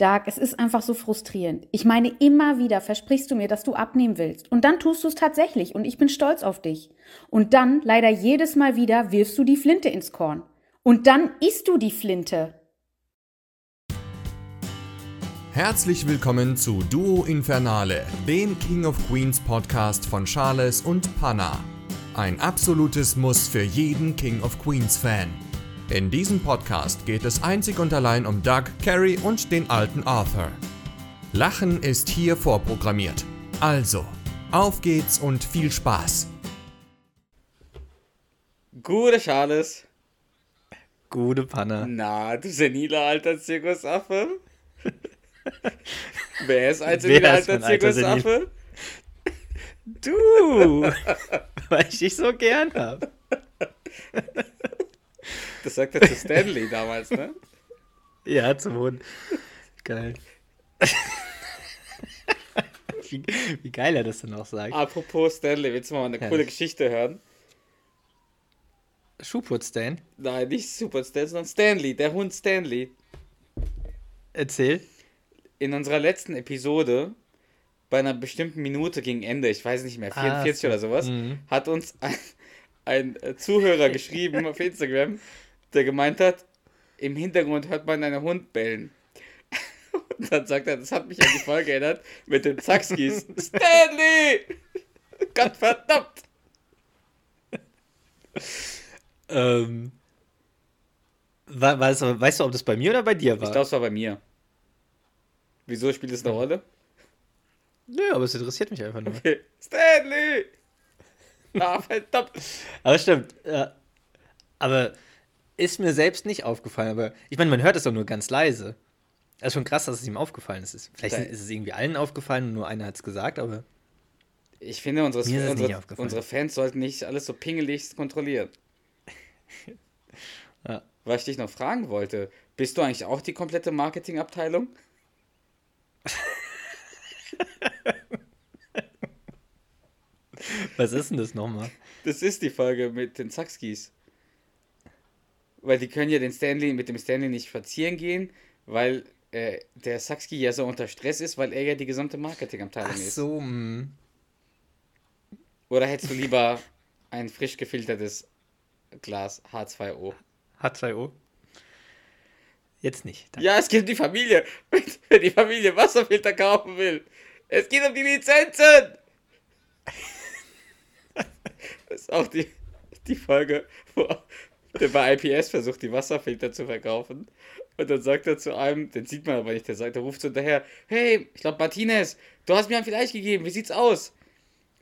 Dark, es ist einfach so frustrierend. Ich meine, immer wieder versprichst du mir, dass du abnehmen willst. Und dann tust du es tatsächlich und ich bin stolz auf dich. Und dann, leider jedes Mal wieder, wirfst du die Flinte ins Korn. Und dann isst du die Flinte. Herzlich willkommen zu Duo Infernale, dem King of Queens Podcast von Charles und Panna. Ein absolutes Muss für jeden King of Queens Fan. In diesem Podcast geht es einzig und allein um Doug, Carrie und den alten Arthur. Lachen ist hier vorprogrammiert. Also, auf geht's und viel Spaß. Gute Charles. Gute Panne. Na, du seniler alter Zirkusaffe. Wer ist ein seniler alter Zirkusaffe? Du, weil ich dich so gern hab. Das sagt er zu Stanley damals, ne? Ja, zum Hund. Geil. wie, wie, geil er das denn auch sagt. Apropos Stanley, willst du mal eine ja. coole Geschichte hören? Schuhputz Stan? Nein, nicht Super Stan, sondern Stanley, der Hund Stanley. Erzähl. In unserer letzten Episode, bei einer bestimmten Minute gegen Ende, ich weiß nicht mehr, 44 ah, so. oder sowas, mhm. hat uns ein, ein Zuhörer geschrieben auf Instagram, der gemeint hat, im Hintergrund hört man einen Hund bellen. Und dann sagt er, das hat mich an die Folge erinnert mit den Zaxkis. Stanley! Gott verdammt! ähm, weißt, du, weißt du, ob das bei mir oder bei dir war? Ich glaube, es war bei mir. Wieso spielt es eine Rolle? Nö, aber es interessiert mich einfach nur. Okay. Stanley! Ah, verdammt! aber stimmt. Ja. Aber ist mir selbst nicht aufgefallen, aber ich meine, man hört es doch nur ganz leise. Es ist schon krass, dass es ihm aufgefallen ist. Vielleicht da ist es irgendwie allen aufgefallen und nur einer hat es gesagt, aber. Ich finde, unsere, unsere, unsere, Fans sollten nicht alles so pingelig kontrollieren. ja. Was ich dich noch fragen wollte, bist du eigentlich auch die komplette Marketingabteilung? Was ist denn das nochmal? Das ist die Folge mit den Zaxkis. Weil die können ja den Stanley mit dem Stanley nicht spazieren gehen, weil äh, der Saxki ja so unter Stress ist, weil er ja die gesamte Marketingabteilung ist. Ach so. Mh. Oder hättest du lieber ein frisch gefiltertes Glas H2O? H2O? Jetzt nicht. Danke. Ja, es geht um die Familie. Wenn die Familie Wasserfilter kaufen will. Es geht um die Lizenzen. Das ist auch die, die Folge, wo, der bei IPS versucht, die Wasserfilter zu verkaufen. Und dann sagt er zu einem, den sieht man aber nicht, der sagt, der ruft so hinterher, hey, ich glaube Martinez, du hast mir ein Vielleicht gegeben, wie sieht's aus?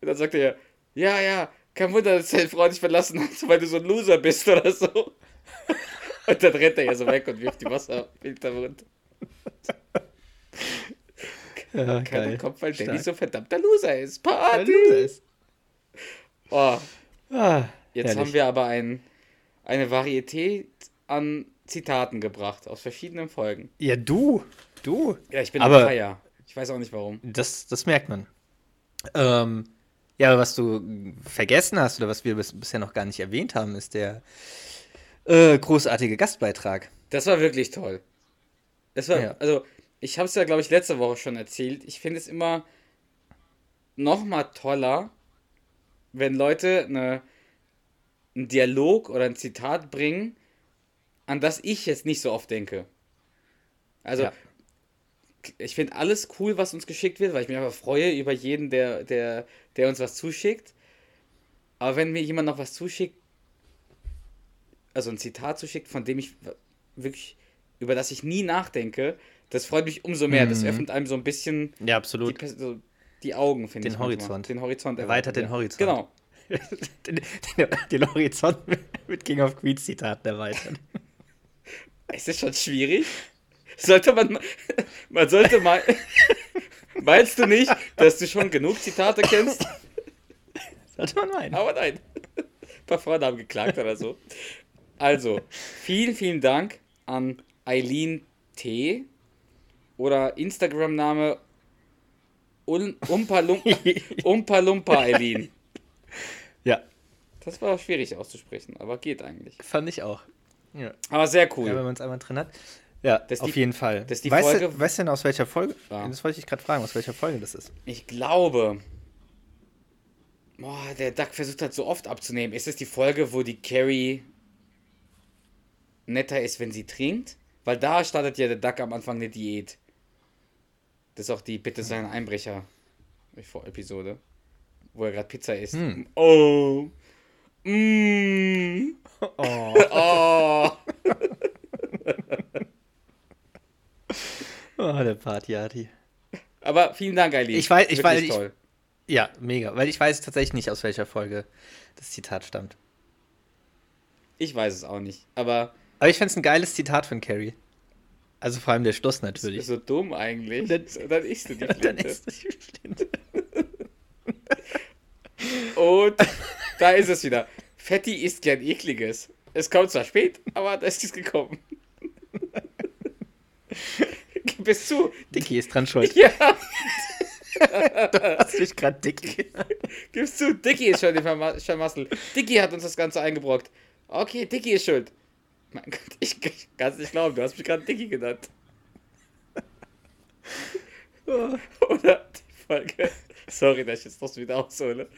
Und dann sagt er, ja, ja, kein Wunder, dass deine Frau dich verlassen hat, weil du so ein Loser bist oder so. Und dann rennt er ja so weg und wirft die Wasserfilter runter. Ja, Keiner kommt, weil Danny so verdammter Loser ist. Party! Loser ist. Oh. Ah, Jetzt herrlich. haben wir aber einen eine Varietät an Zitaten gebracht aus verschiedenen Folgen. Ja, du. Du. Ja, ich bin aber, Feier. Ich weiß auch nicht warum. Das, das merkt man. Ähm, ja, was du vergessen hast oder was wir bis, bisher noch gar nicht erwähnt haben, ist der äh, großartige Gastbeitrag. Das war wirklich toll. Das war, ja. also, ich habe es ja, glaube ich, letzte Woche schon erzählt. Ich finde es immer noch mal toller, wenn Leute eine einen Dialog oder ein Zitat bringen, an das ich jetzt nicht so oft denke. Also, ja. ich finde alles cool, was uns geschickt wird, weil ich mich einfach freue über jeden, der, der, der uns was zuschickt. Aber wenn mir jemand noch was zuschickt, also ein Zitat zuschickt, von dem ich wirklich, über das ich nie nachdenke, das freut mich umso mehr. Mhm. Das öffnet einem so ein bisschen ja, absolut. Die, so die Augen, finde ich. Den Horizont. Den Horizont erweitert. den Horizont. Genau den, den, den Horizont mit King of Queens Zitaten erweitern. Es ist schon schwierig. Sollte man, man sollte mal, meinst du nicht, dass du schon genug Zitate kennst? Sollte man meinen. Aber nein. Ein paar Freunde haben geklagt oder so. Also, vielen, vielen Dank an Eileen T. oder Instagram-Name Umpa Lumpa Eileen. Ja. Das war schwierig auszusprechen, aber geht eigentlich. Fand ich auch. Ja. Aber sehr cool. Ja, wenn man es einmal drin hat. Ja, das auf die, jeden Fall. Das die weißt, Folge, du, weißt du denn aus welcher Folge? Ja. Das wollte ich gerade fragen, aus welcher Folge das ist. Ich glaube. Boah, der Duck versucht halt so oft abzunehmen. Ist es die Folge, wo die Carrie netter ist, wenn sie trinkt? Weil da startet ja der Duck am Anfang eine Diät. Das ist auch die Bitte sein Einbrecher Episode, wo er gerade Pizza isst. Hm. Oh. Mm. Oh. oh. oh, der Partyarti. Aber vielen Dank, Eileen. Ich weiß, ich weiß, ich, ja, mega, weil ich weiß tatsächlich nicht, aus welcher Folge das Zitat stammt. Ich weiß es auch nicht, aber. Aber ich fände es ein geiles Zitat von Carrie. Also vor allem der Schluss natürlich. Das ist so dumm eigentlich. Dann, dann isst du die Flinte. dann isst du die Flinte. Und da ist es wieder. Fetti isst gern ekliges. Es kommt zwar spät, aber da ist es gekommen. Gib es zu. Dicky ist dran schuld. Ja. du hast mich gerade Dicky. Gibst zu, Dicky ist schon die Vermassel. Dicky hat uns das Ganze eingebrockt. Okay, Dicky ist schuld. Mein Gott, ich, ich kann es nicht glauben, du hast mich gerade Dicky genannt. Oder die Folge. Sorry, dass ich jetzt das wieder aushole.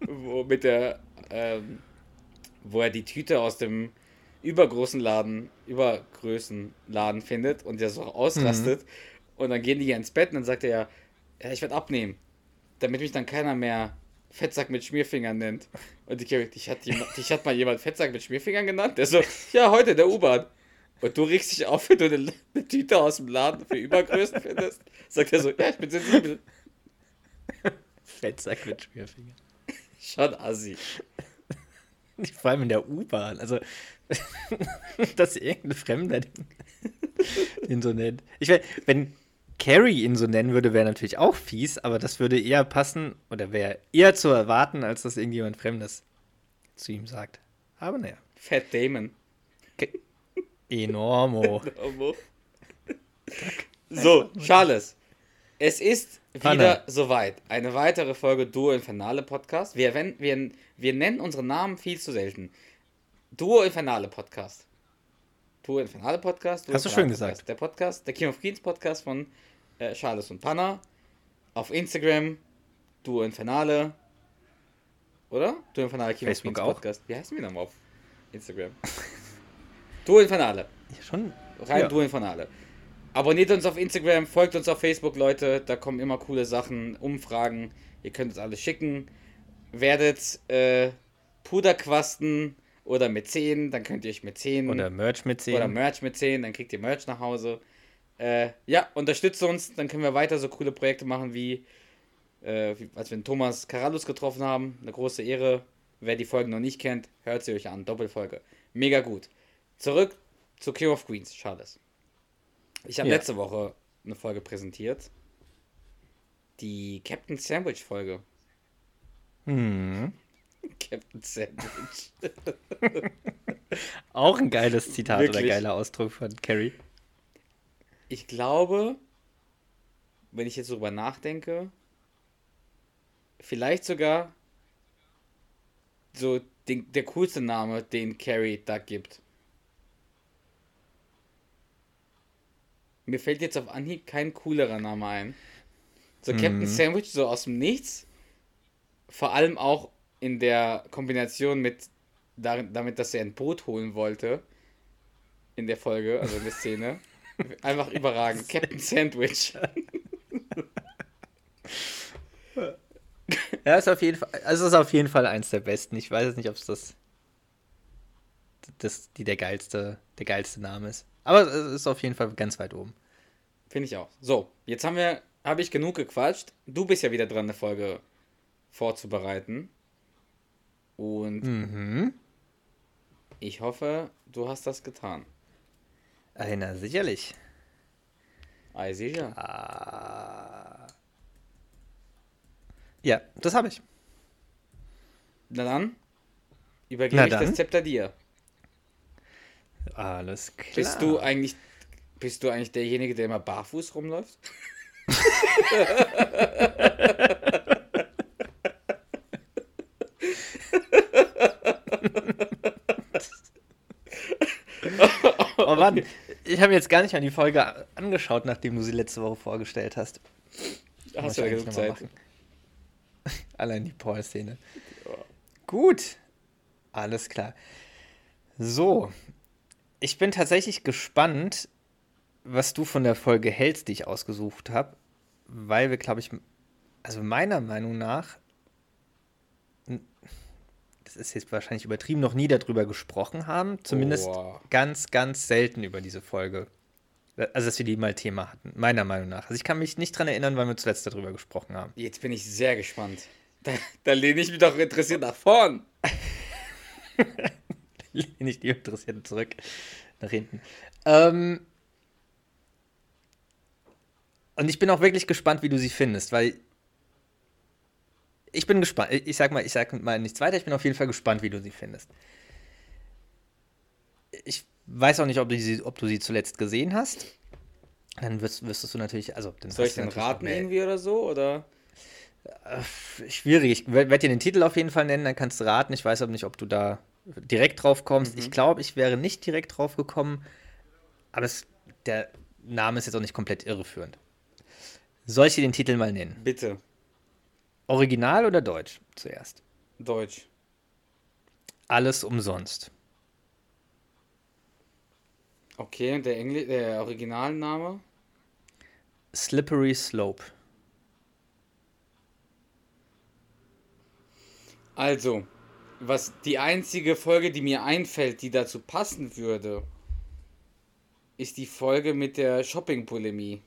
Wo mit der, ähm, wo er die Tüte aus dem übergroßen Laden, übergrößen Laden findet und der so ausrastet. Mhm. Und dann gehen die ja ins Bett und dann sagt er ja, ja, ich werde abnehmen. Damit mich dann keiner mehr Fettsack mit Schmierfingern nennt. Und die, dich, hat jemand, dich hat mal jemand Fettsack mit Schmierfingern genannt? Der so, ja, heute der U-Bahn. Und du regst dich auf, wenn du eine, eine, Tüte aus dem Laden für Übergrößen findest. Sagt er so, ja, ich bin sensibel. Fettsack mit Schmierfingern. Schon assi. Vor allem in der U-Bahn. Also, dass irgendein Fremder den, den so nennt. Ich meine, wenn Carrie ihn so nennen würde, wäre natürlich auch fies, aber das würde eher passen oder wäre eher zu erwarten, als dass irgendjemand Fremdes zu ihm sagt. Aber naja. Fat Damon. Enormo. Enormo. so, Charles. Es ist wieder Anna. soweit. Eine weitere Folge Duo Infernale Podcast. Wir, wenn, wir, wir nennen unsere Namen viel zu selten. Duo Infernale Podcast. Duo Infernale Podcast. Duo Hast du schön gesagt. Der Podcast, der King of Queens Podcast von äh, Charles und Panna. Auf Instagram, Duo Infernale. Oder? Duo Infernale King Facebook of Queens Podcast. Wie heißen wir nochmal auf Instagram? Duo Infernale. Ja, schon. Rein ja. Duo Infernale. Abonniert uns auf Instagram, folgt uns auf Facebook, Leute. Da kommen immer coole Sachen, Umfragen. Ihr könnt uns alles schicken. Werdet äh, Puderquasten oder Mäzen, dann könnt ihr euch Mäzen. Oder Merch Mäzen. Oder Merch Mäzen, dann kriegt ihr Merch nach Hause. Äh, ja, unterstützt uns, dann können wir weiter so coole Projekte machen wie, äh, wie als wir den Thomas Carallus getroffen haben. Eine große Ehre. Wer die Folgen noch nicht kennt, hört sie euch an. Doppelfolge. Mega gut. Zurück zu King of Queens, Charles. Ich habe ja. letzte Woche eine Folge präsentiert. Die Captain Sandwich Folge. Hm. Captain Sandwich. Auch ein geiles Zitat Wirklich? oder geiler Ausdruck von Carrie. Ich glaube, wenn ich jetzt darüber nachdenke, vielleicht sogar so den, der coolste Name, den Carrie da gibt. Mir fällt jetzt auf Anhieb kein coolerer Name ein. So Captain mhm. Sandwich, so aus dem Nichts. Vor allem auch in der Kombination mit damit, dass er ein Boot holen wollte. In der Folge, also in der Szene. Einfach überragend. Captain Sandwich. ja, ist auf jeden Fall, also ist auf jeden Fall eins der besten. Ich weiß jetzt nicht, ob es das, das die der geilste, der geilste Name ist. Aber es ist auf jeden Fall ganz weit oben. Finde ich auch. So, jetzt haben wir, habe ich genug gequatscht. Du bist ja wieder dran, eine Folge vorzubereiten. Und mhm. ich hoffe, du hast das getan. Einer, sicherlich. Ah, sicher. Ah. Ja, das habe ich. Na dann, übergebe Na ich dann. das Zepter dir. Alles klar. Bist du eigentlich, bist du eigentlich derjenige, der immer barfuß rumläuft? oh Mann, ich habe jetzt gar nicht mal die Folge angeschaut, nachdem du sie letzte Woche vorgestellt hast. Hast du ja genug Zeit. Allein die Paul-Szene. Ja. Gut. Alles klar. So. Ich bin tatsächlich gespannt, was du von der Folge hältst, die ich ausgesucht habe. Weil wir, glaube ich, also meiner Meinung nach, das ist jetzt wahrscheinlich übertrieben, noch nie darüber gesprochen haben. Zumindest oh. ganz, ganz selten über diese Folge. Also, dass wir die mal Thema hatten, meiner Meinung nach. Also, ich kann mich nicht dran erinnern, wann wir zuletzt darüber gesprochen haben. Jetzt bin ich sehr gespannt. Da, da lehne ich mich doch interessiert nach vorn. lehne ich die interessiert zurück nach hinten. Ähm, und ich bin auch wirklich gespannt, wie du sie findest, weil ich bin gespannt. Ich sag mal, ich sag mal nichts weiter. Ich bin auf jeden Fall gespannt, wie du sie findest. Ich weiß auch nicht, ob du sie, ob du sie zuletzt gesehen hast. Dann wirst, wirst du natürlich, also dann soll ich den raten irgendwie oder so oder? Äh, schwierig. Ich werde dir den Titel auf jeden Fall nennen, dann kannst du raten. Ich weiß aber nicht, ob du da direkt drauf kommst. Mhm. Ich glaube, ich wäre nicht direkt drauf gekommen, aber es, der Name ist jetzt auch nicht komplett irreführend. Soll ich dir den Titel mal nennen? Bitte. Original oder Deutsch zuerst? Deutsch. Alles umsonst. Okay, und der, Engl der Originalname? Slippery Slope. Also, was die einzige Folge, die mir einfällt, die dazu passen würde, ist die Folge mit der Shopping-Polemie.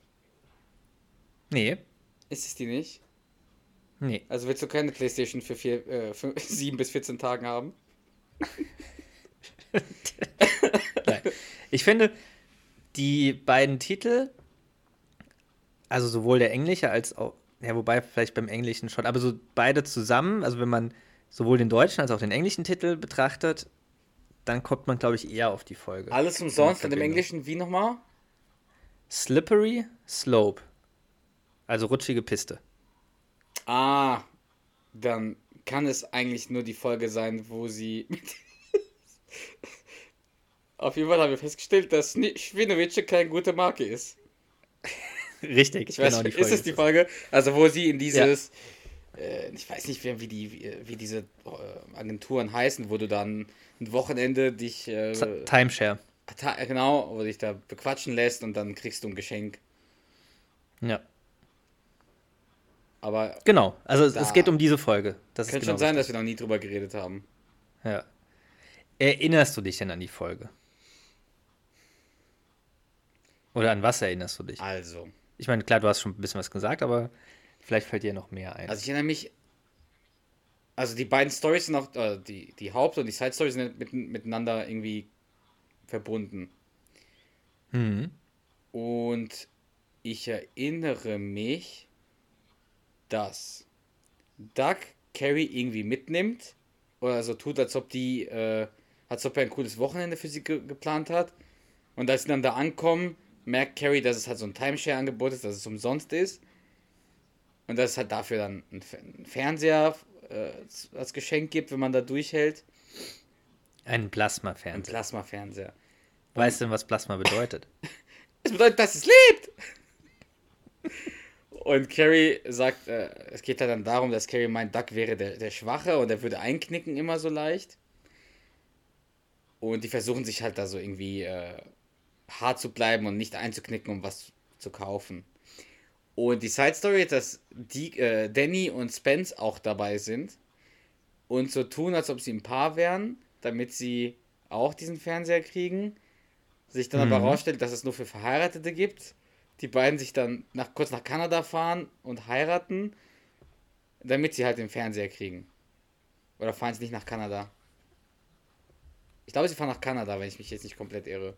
Nee. Ist es die nicht? Nee. Also willst du keine Playstation für, vier, äh, für 7 bis 14 Tagen haben? Nein. Ich finde, die beiden Titel, also sowohl der englische als auch, ja, wobei vielleicht beim englischen schon, aber so beide zusammen, also wenn man sowohl den deutschen als auch den englischen Titel betrachtet, dann kommt man, glaube ich, eher auf die Folge. Alles umsonst und im Englischen wie nochmal? Slippery Slope. Also rutschige Piste. Ah, dann kann es eigentlich nur die Folge sein, wo sie. Auf jeden Fall haben wir festgestellt, dass Schwinowice keine gute Marke ist. Richtig, ich weiß, genau, ist es die Folge? Also, wo sie in dieses. Ja. Äh, ich weiß nicht, wie, die, wie, wie diese äh, Agenturen heißen, wo du dann ein Wochenende dich. Äh, Timeshare. Genau, wo dich da bequatschen lässt und dann kriegst du ein Geschenk. Ja. Aber genau, also es geht um diese Folge. Das könnte genau schon sein, dass wir noch nie drüber geredet haben. Ja. Erinnerst du dich denn an die Folge? Oder an was erinnerst du dich? Also. Ich meine, klar, du hast schon ein bisschen was gesagt, aber vielleicht fällt dir noch mehr ein. Also ich erinnere mich. Also die beiden Stories sind auch, äh, die, die Haupt- und die Side-Stories sind mit, miteinander irgendwie verbunden. Mhm. Und ich erinnere mich, dass Doug Carrie irgendwie mitnimmt oder so tut, als ob die, äh, als ob er ein cooles Wochenende für sie ge geplant hat. Und als sie dann da ankommen, merkt Carrie, dass es halt so ein Timeshare-Angebot ist, dass es umsonst ist. Und dass es halt dafür dann einen Fernseher äh, als Geschenk gibt, wenn man da durchhält. Ein Plasma-Fernseher. Ein Plasma-Fernseher. Weißt du, was Plasma bedeutet? es bedeutet, dass es lebt! Und Carrie sagt, äh, es geht halt dann darum, dass Carrie meint, Duck wäre der, der Schwache und er würde einknicken immer so leicht. Und die versuchen sich halt da so irgendwie äh, hart zu bleiben und nicht einzuknicken, um was zu kaufen. Und die Side Story ist, dass die, äh, Danny und Spence auch dabei sind und so tun, als ob sie ein Paar wären, damit sie auch diesen Fernseher kriegen. Sich dann mhm. aber herausstellt, dass es nur für Verheiratete gibt die beiden sich dann nach, kurz nach Kanada fahren und heiraten, damit sie halt den Fernseher kriegen. Oder fahren sie nicht nach Kanada? Ich glaube, sie fahren nach Kanada, wenn ich mich jetzt nicht komplett irre.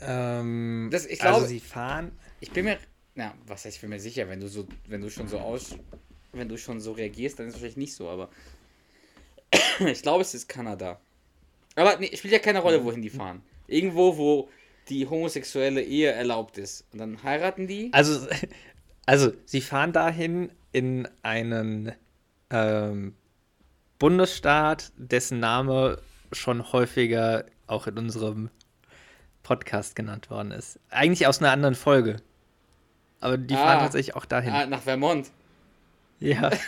Ähm, das, ich glaube, also sie fahren. Ich bin mir. Na, was heißt, ich bin mir sicher, wenn du so, wenn du schon so aus. Wenn du schon so reagierst, dann ist es wahrscheinlich nicht so, aber. ich glaube, es ist Kanada. Aber nee, spielt ja keine Rolle, wohin die fahren. Irgendwo, wo die homosexuelle Ehe erlaubt ist. Und dann heiraten die. Also, also sie fahren dahin in einen ähm, Bundesstaat, dessen Name schon häufiger auch in unserem Podcast genannt worden ist. Eigentlich aus einer anderen Folge. Aber die ah, fahren tatsächlich auch dahin. Ah, nach Vermont. Ja.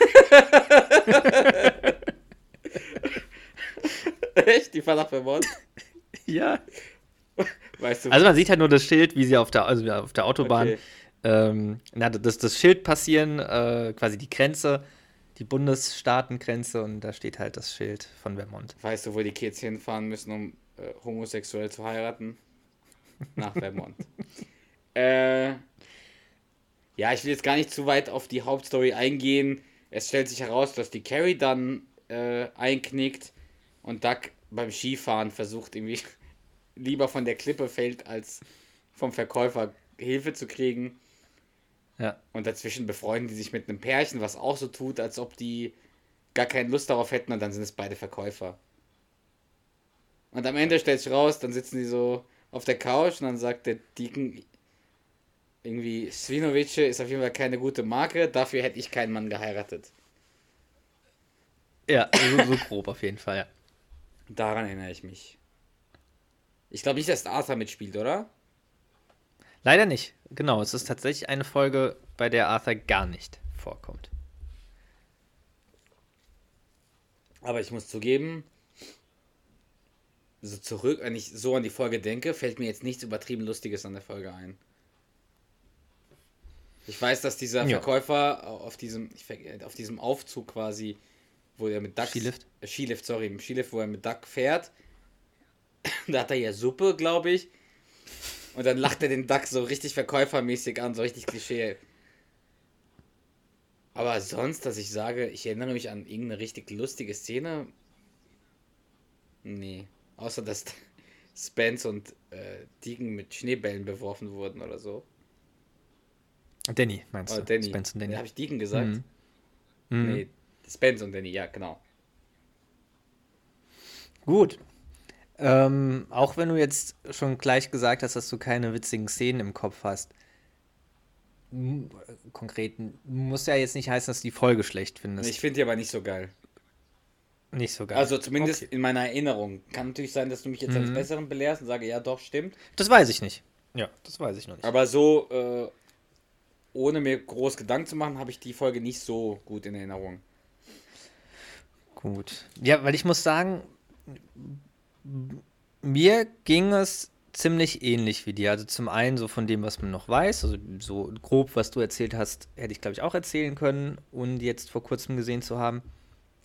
Echt? Die fahren nach Vermont? ja. Weißt du, also man sieht halt nur das Schild, wie sie auf der, also auf der Autobahn okay. ähm, na, das, das Schild passieren, äh, quasi die Grenze, die Bundesstaatengrenze und da steht halt das Schild von Vermont. Weißt du, wo die Kids hinfahren müssen, um äh, homosexuell zu heiraten? Nach Vermont. äh, ja, ich will jetzt gar nicht zu weit auf die Hauptstory eingehen. Es stellt sich heraus, dass die Carrie dann äh, einknickt und Duck beim Skifahren versucht irgendwie lieber von der Klippe fällt, als vom Verkäufer Hilfe zu kriegen. Ja. Und dazwischen befreunden die sich mit einem Pärchen, was auch so tut, als ob die gar keine Lust darauf hätten und dann sind es beide Verkäufer. Und am Ende stellt sich raus, dann sitzen die so auf der Couch und dann sagt der Deacon irgendwie, Svinovice ist auf jeden Fall keine gute Marke, dafür hätte ich keinen Mann geheiratet. Ja, so, so grob auf jeden Fall, ja. Daran erinnere ich mich. Ich glaube nicht, dass Arthur mitspielt, oder? Leider nicht. Genau, es ist tatsächlich eine Folge, bei der Arthur gar nicht vorkommt. Aber ich muss zugeben, so zurück, wenn ich so an die Folge denke, fällt mir jetzt nichts übertrieben Lustiges an der Folge ein. Ich weiß, dass dieser ja. Verkäufer auf diesem, auf diesem Aufzug quasi, wo er mit Duck. Skilift? Äh, Skilift, sorry, im Skilift, wo er mit Duck fährt, da hat er ja Suppe, glaube ich. Und dann lacht er den Duck so richtig verkäufermäßig an, so richtig Klischee. Aber sonst, dass ich sage, ich erinnere mich an irgendeine richtig lustige Szene. Nee. Außer dass Spence und äh, Deegan mit Schneebällen beworfen wurden oder so. Danny, meinst oh, du? Danny. Spence und Danny. Habe ich Deegan gesagt? Mhm. Mhm. Nee, Spence und Danny, ja, genau. Gut. Ähm, auch wenn du jetzt schon gleich gesagt hast, dass du keine witzigen Szenen im Kopf hast, konkret, muss ja jetzt nicht heißen, dass du die Folge schlecht findest. Ich finde die aber nicht so geil. Nicht so geil. Also zumindest okay. in meiner Erinnerung. Kann natürlich sein, dass du mich jetzt mhm. als Besseren belehrst und sage, ja doch, stimmt. Das weiß ich nicht. Ja, das weiß ich noch nicht. Aber so, äh, ohne mir groß Gedanken zu machen, habe ich die Folge nicht so gut in Erinnerung. Gut. Ja, weil ich muss sagen, mir ging es ziemlich ähnlich wie dir. Also zum einen so von dem, was man noch weiß, also so grob, was du erzählt hast, hätte ich glaube ich auch erzählen können und jetzt vor kurzem gesehen zu haben.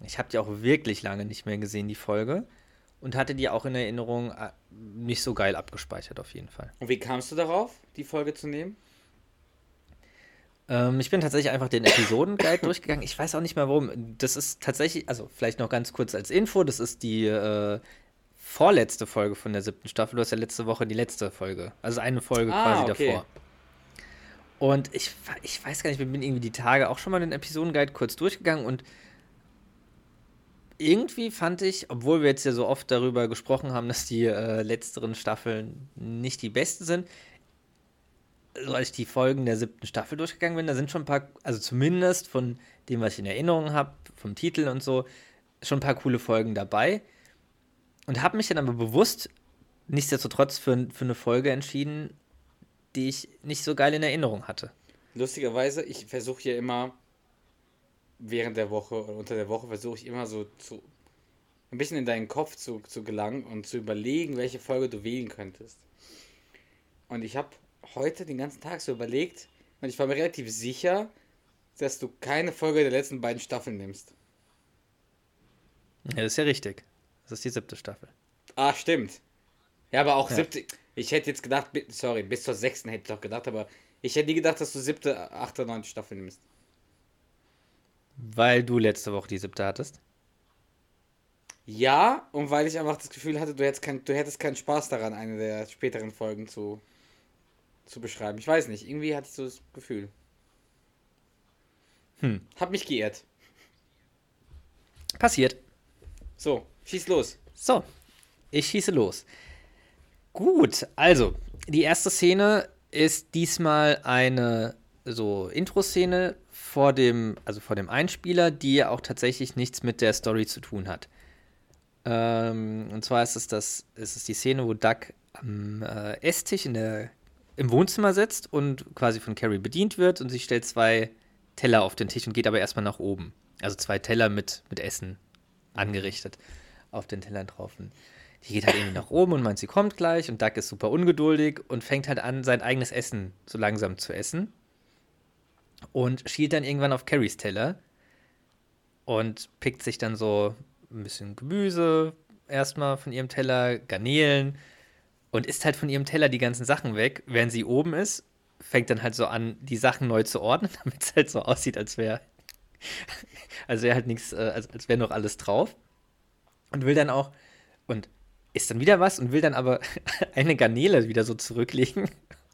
Ich habe die auch wirklich lange nicht mehr gesehen, die Folge. Und hatte die auch in Erinnerung äh, nicht so geil abgespeichert, auf jeden Fall. Und wie kamst du darauf, die Folge zu nehmen? Ähm, ich bin tatsächlich einfach den Episodenguide durchgegangen. Ich weiß auch nicht mehr warum. Das ist tatsächlich, also vielleicht noch ganz kurz als Info, das ist die äh, vorletzte Folge von der siebten Staffel. Du hast ja letzte Woche die letzte Folge. Also eine Folge ah, quasi okay. davor. Und ich, ich weiß gar nicht, wir bin irgendwie die Tage auch schon mal den Episodenguide kurz durchgegangen und irgendwie fand ich, obwohl wir jetzt ja so oft darüber gesprochen haben, dass die äh, letzteren Staffeln nicht die besten sind, so als ich die Folgen der siebten Staffel durchgegangen bin, da sind schon ein paar, also zumindest von dem, was ich in Erinnerung habe, vom Titel und so, schon ein paar coole Folgen dabei und habe mich dann aber bewusst nichtsdestotrotz für, für eine Folge entschieden, die ich nicht so geil in Erinnerung hatte. Lustigerweise, ich versuche hier immer während der Woche oder unter der Woche versuche ich immer so zu ein bisschen in deinen Kopf zu, zu gelangen und zu überlegen, welche Folge du wählen könntest. Und ich habe heute den ganzen Tag so überlegt und ich war mir relativ sicher, dass du keine Folge der letzten beiden Staffeln nimmst. Ja, das ist ja richtig. Das ist die siebte Staffel. Ah, stimmt. Ja, aber auch ja. siebte. Ich hätte jetzt gedacht, sorry, bis zur sechsten hätte ich doch gedacht, aber ich hätte nie gedacht, dass du siebte, achte, neunte Staffel nimmst. Weil du letzte Woche die siebte hattest? Ja, und weil ich einfach das Gefühl hatte, du hättest, kein, du hättest keinen Spaß daran, eine der späteren Folgen zu, zu beschreiben. Ich weiß nicht, irgendwie hatte ich so das Gefühl. Hm. Hab mich geirrt. Passiert. So, Schieß los. So, ich schieße los. Gut, also, die erste Szene ist diesmal eine so Intro-Szene vor dem, also vor dem Einspieler, die auch tatsächlich nichts mit der Story zu tun hat. Ähm, und zwar ist es das, ist es die Szene, wo Duck am äh, Esstisch in der, im Wohnzimmer sitzt und quasi von Carrie bedient wird und sie stellt zwei Teller auf den Tisch und geht aber erstmal nach oben. Also zwei Teller mit, mit Essen angerichtet auf den Tellern drauf. Und die geht halt irgendwie nach oben und meint, sie kommt gleich und Duck ist super ungeduldig und fängt halt an, sein eigenes Essen so langsam zu essen. Und schielt dann irgendwann auf Carries Teller und pickt sich dann so ein bisschen Gemüse erstmal von ihrem Teller, Garnelen und isst halt von ihrem Teller die ganzen Sachen weg, während sie oben ist, fängt dann halt so an, die Sachen neu zu ordnen, damit es halt so aussieht, als wäre als wäre halt nichts, äh, als, als wäre noch alles drauf. Und will dann auch, und isst dann wieder was und will dann aber eine Garnele wieder so zurücklegen.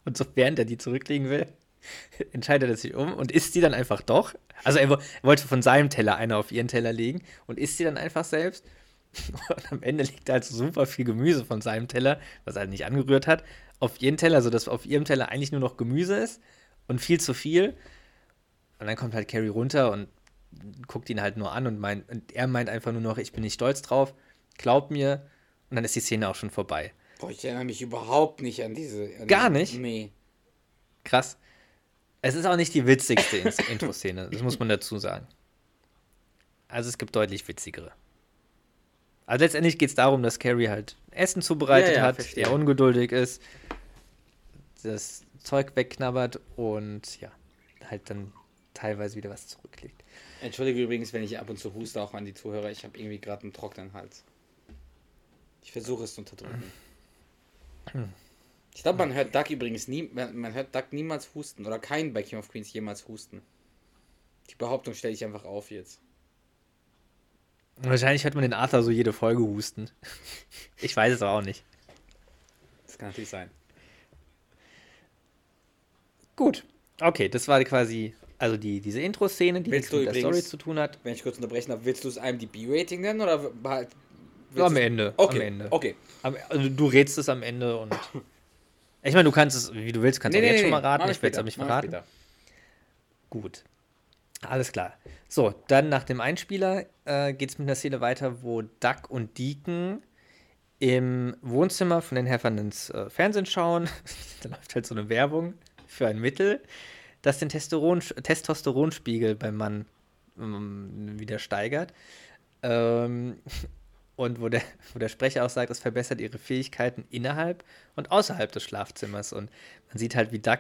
Und so während er die zurücklegen will, entscheidet er sich um und isst die dann einfach doch. Also er, wollte von seinem Teller eine auf ihren Teller legen und isst sie dann einfach selbst. Und am Ende liegt halt super viel Gemüse von seinem Teller, was er halt nicht angerührt hat, auf ihren Teller, sodass auf ihrem Teller eigentlich nur noch Gemüse ist und viel zu viel. Und dann kommt halt Carrie runter und guckt ihn halt nur an und, meint, und er meint einfach nur noch, ich bin nicht stolz drauf, glaub mir. Und dann ist die Szene auch schon vorbei. Boah, ich erinnere mich überhaupt nicht an diese. An Gar nicht? Nee. Krass. Es ist auch nicht die witzigste Intro-Szene, das muss man dazu sagen. Also es gibt deutlich witzigere. Also letztendlich geht es darum, dass Carrie halt Essen zubereitet ja, ja, hat, verstehe. er ungeduldig ist, das Zeug wegknabbert und ja, halt dann teilweise wieder was zurücklegt. Entschuldige übrigens, wenn ich ab und zu huste, auch an die Zuhörer. Ich habe irgendwie gerade einen trockenen Hals. Ich versuche es zu unterdrücken. Hm. Ich glaube, man hört Duck übrigens nie, man hört Duck niemals husten oder keinen bei King of Queens jemals husten. Die Behauptung stelle ich einfach auf jetzt. Wahrscheinlich hört man den Arthur so jede Folge husten. Ich weiß es aber auch nicht. Das kann natürlich sein. Gut. Okay, das war quasi, also die, diese Intro-Szene, die willst nichts mit übrigens, der Story zu tun hat. Wenn ich kurz unterbrechen darf, willst du es einem die B-Rating nennen oder halt. Am Ende. Okay. Am Ende. Okay. Also du rätst es am Ende und Ich meine, du kannst es, wie du willst, kannst nee, auch nee, jetzt schon mal raten. Ich werde es auch nicht verraten. Gut. Alles klar. So, dann nach dem Einspieler äh, geht es mit einer Szene weiter, wo Duck und Deacon im Wohnzimmer von den Helfern ins äh, Fernsehen schauen. da läuft halt so eine Werbung für ein Mittel, das den Testosteron, Testosteronspiegel beim Mann ähm, wieder steigert. Ähm, und wo der, wo der Sprecher auch sagt, es verbessert ihre Fähigkeiten innerhalb und außerhalb des Schlafzimmers. Und man sieht halt, wie Duck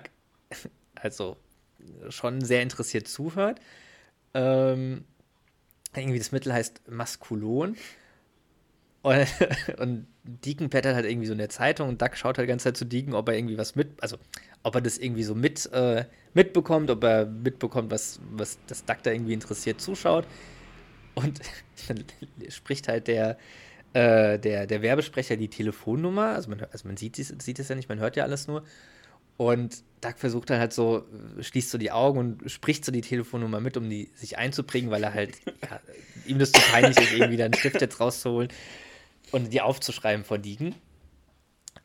also schon sehr interessiert zuhört. Ähm, irgendwie das Mittel heißt Maskulon. Und, und Deacon blättert halt irgendwie so in der Zeitung und Duck schaut halt die ganze Zeit zu Deacon, ob er irgendwie was mit, also ob er das irgendwie so mit, äh, mitbekommt, ob er mitbekommt, was, was das Duck da irgendwie interessiert zuschaut. Und dann spricht halt der, äh, der, der Werbesprecher die Telefonnummer. Also man, also man sieht, sieht es ja nicht, man hört ja alles nur. Und Doug versucht dann halt so, schließt so die Augen und spricht so die Telefonnummer mit, um die sich einzuprägen, weil er halt ja, ihm das zu peinlich ist, irgendwie da einen Stift jetzt rauszuholen und die aufzuschreiben vor Diegen.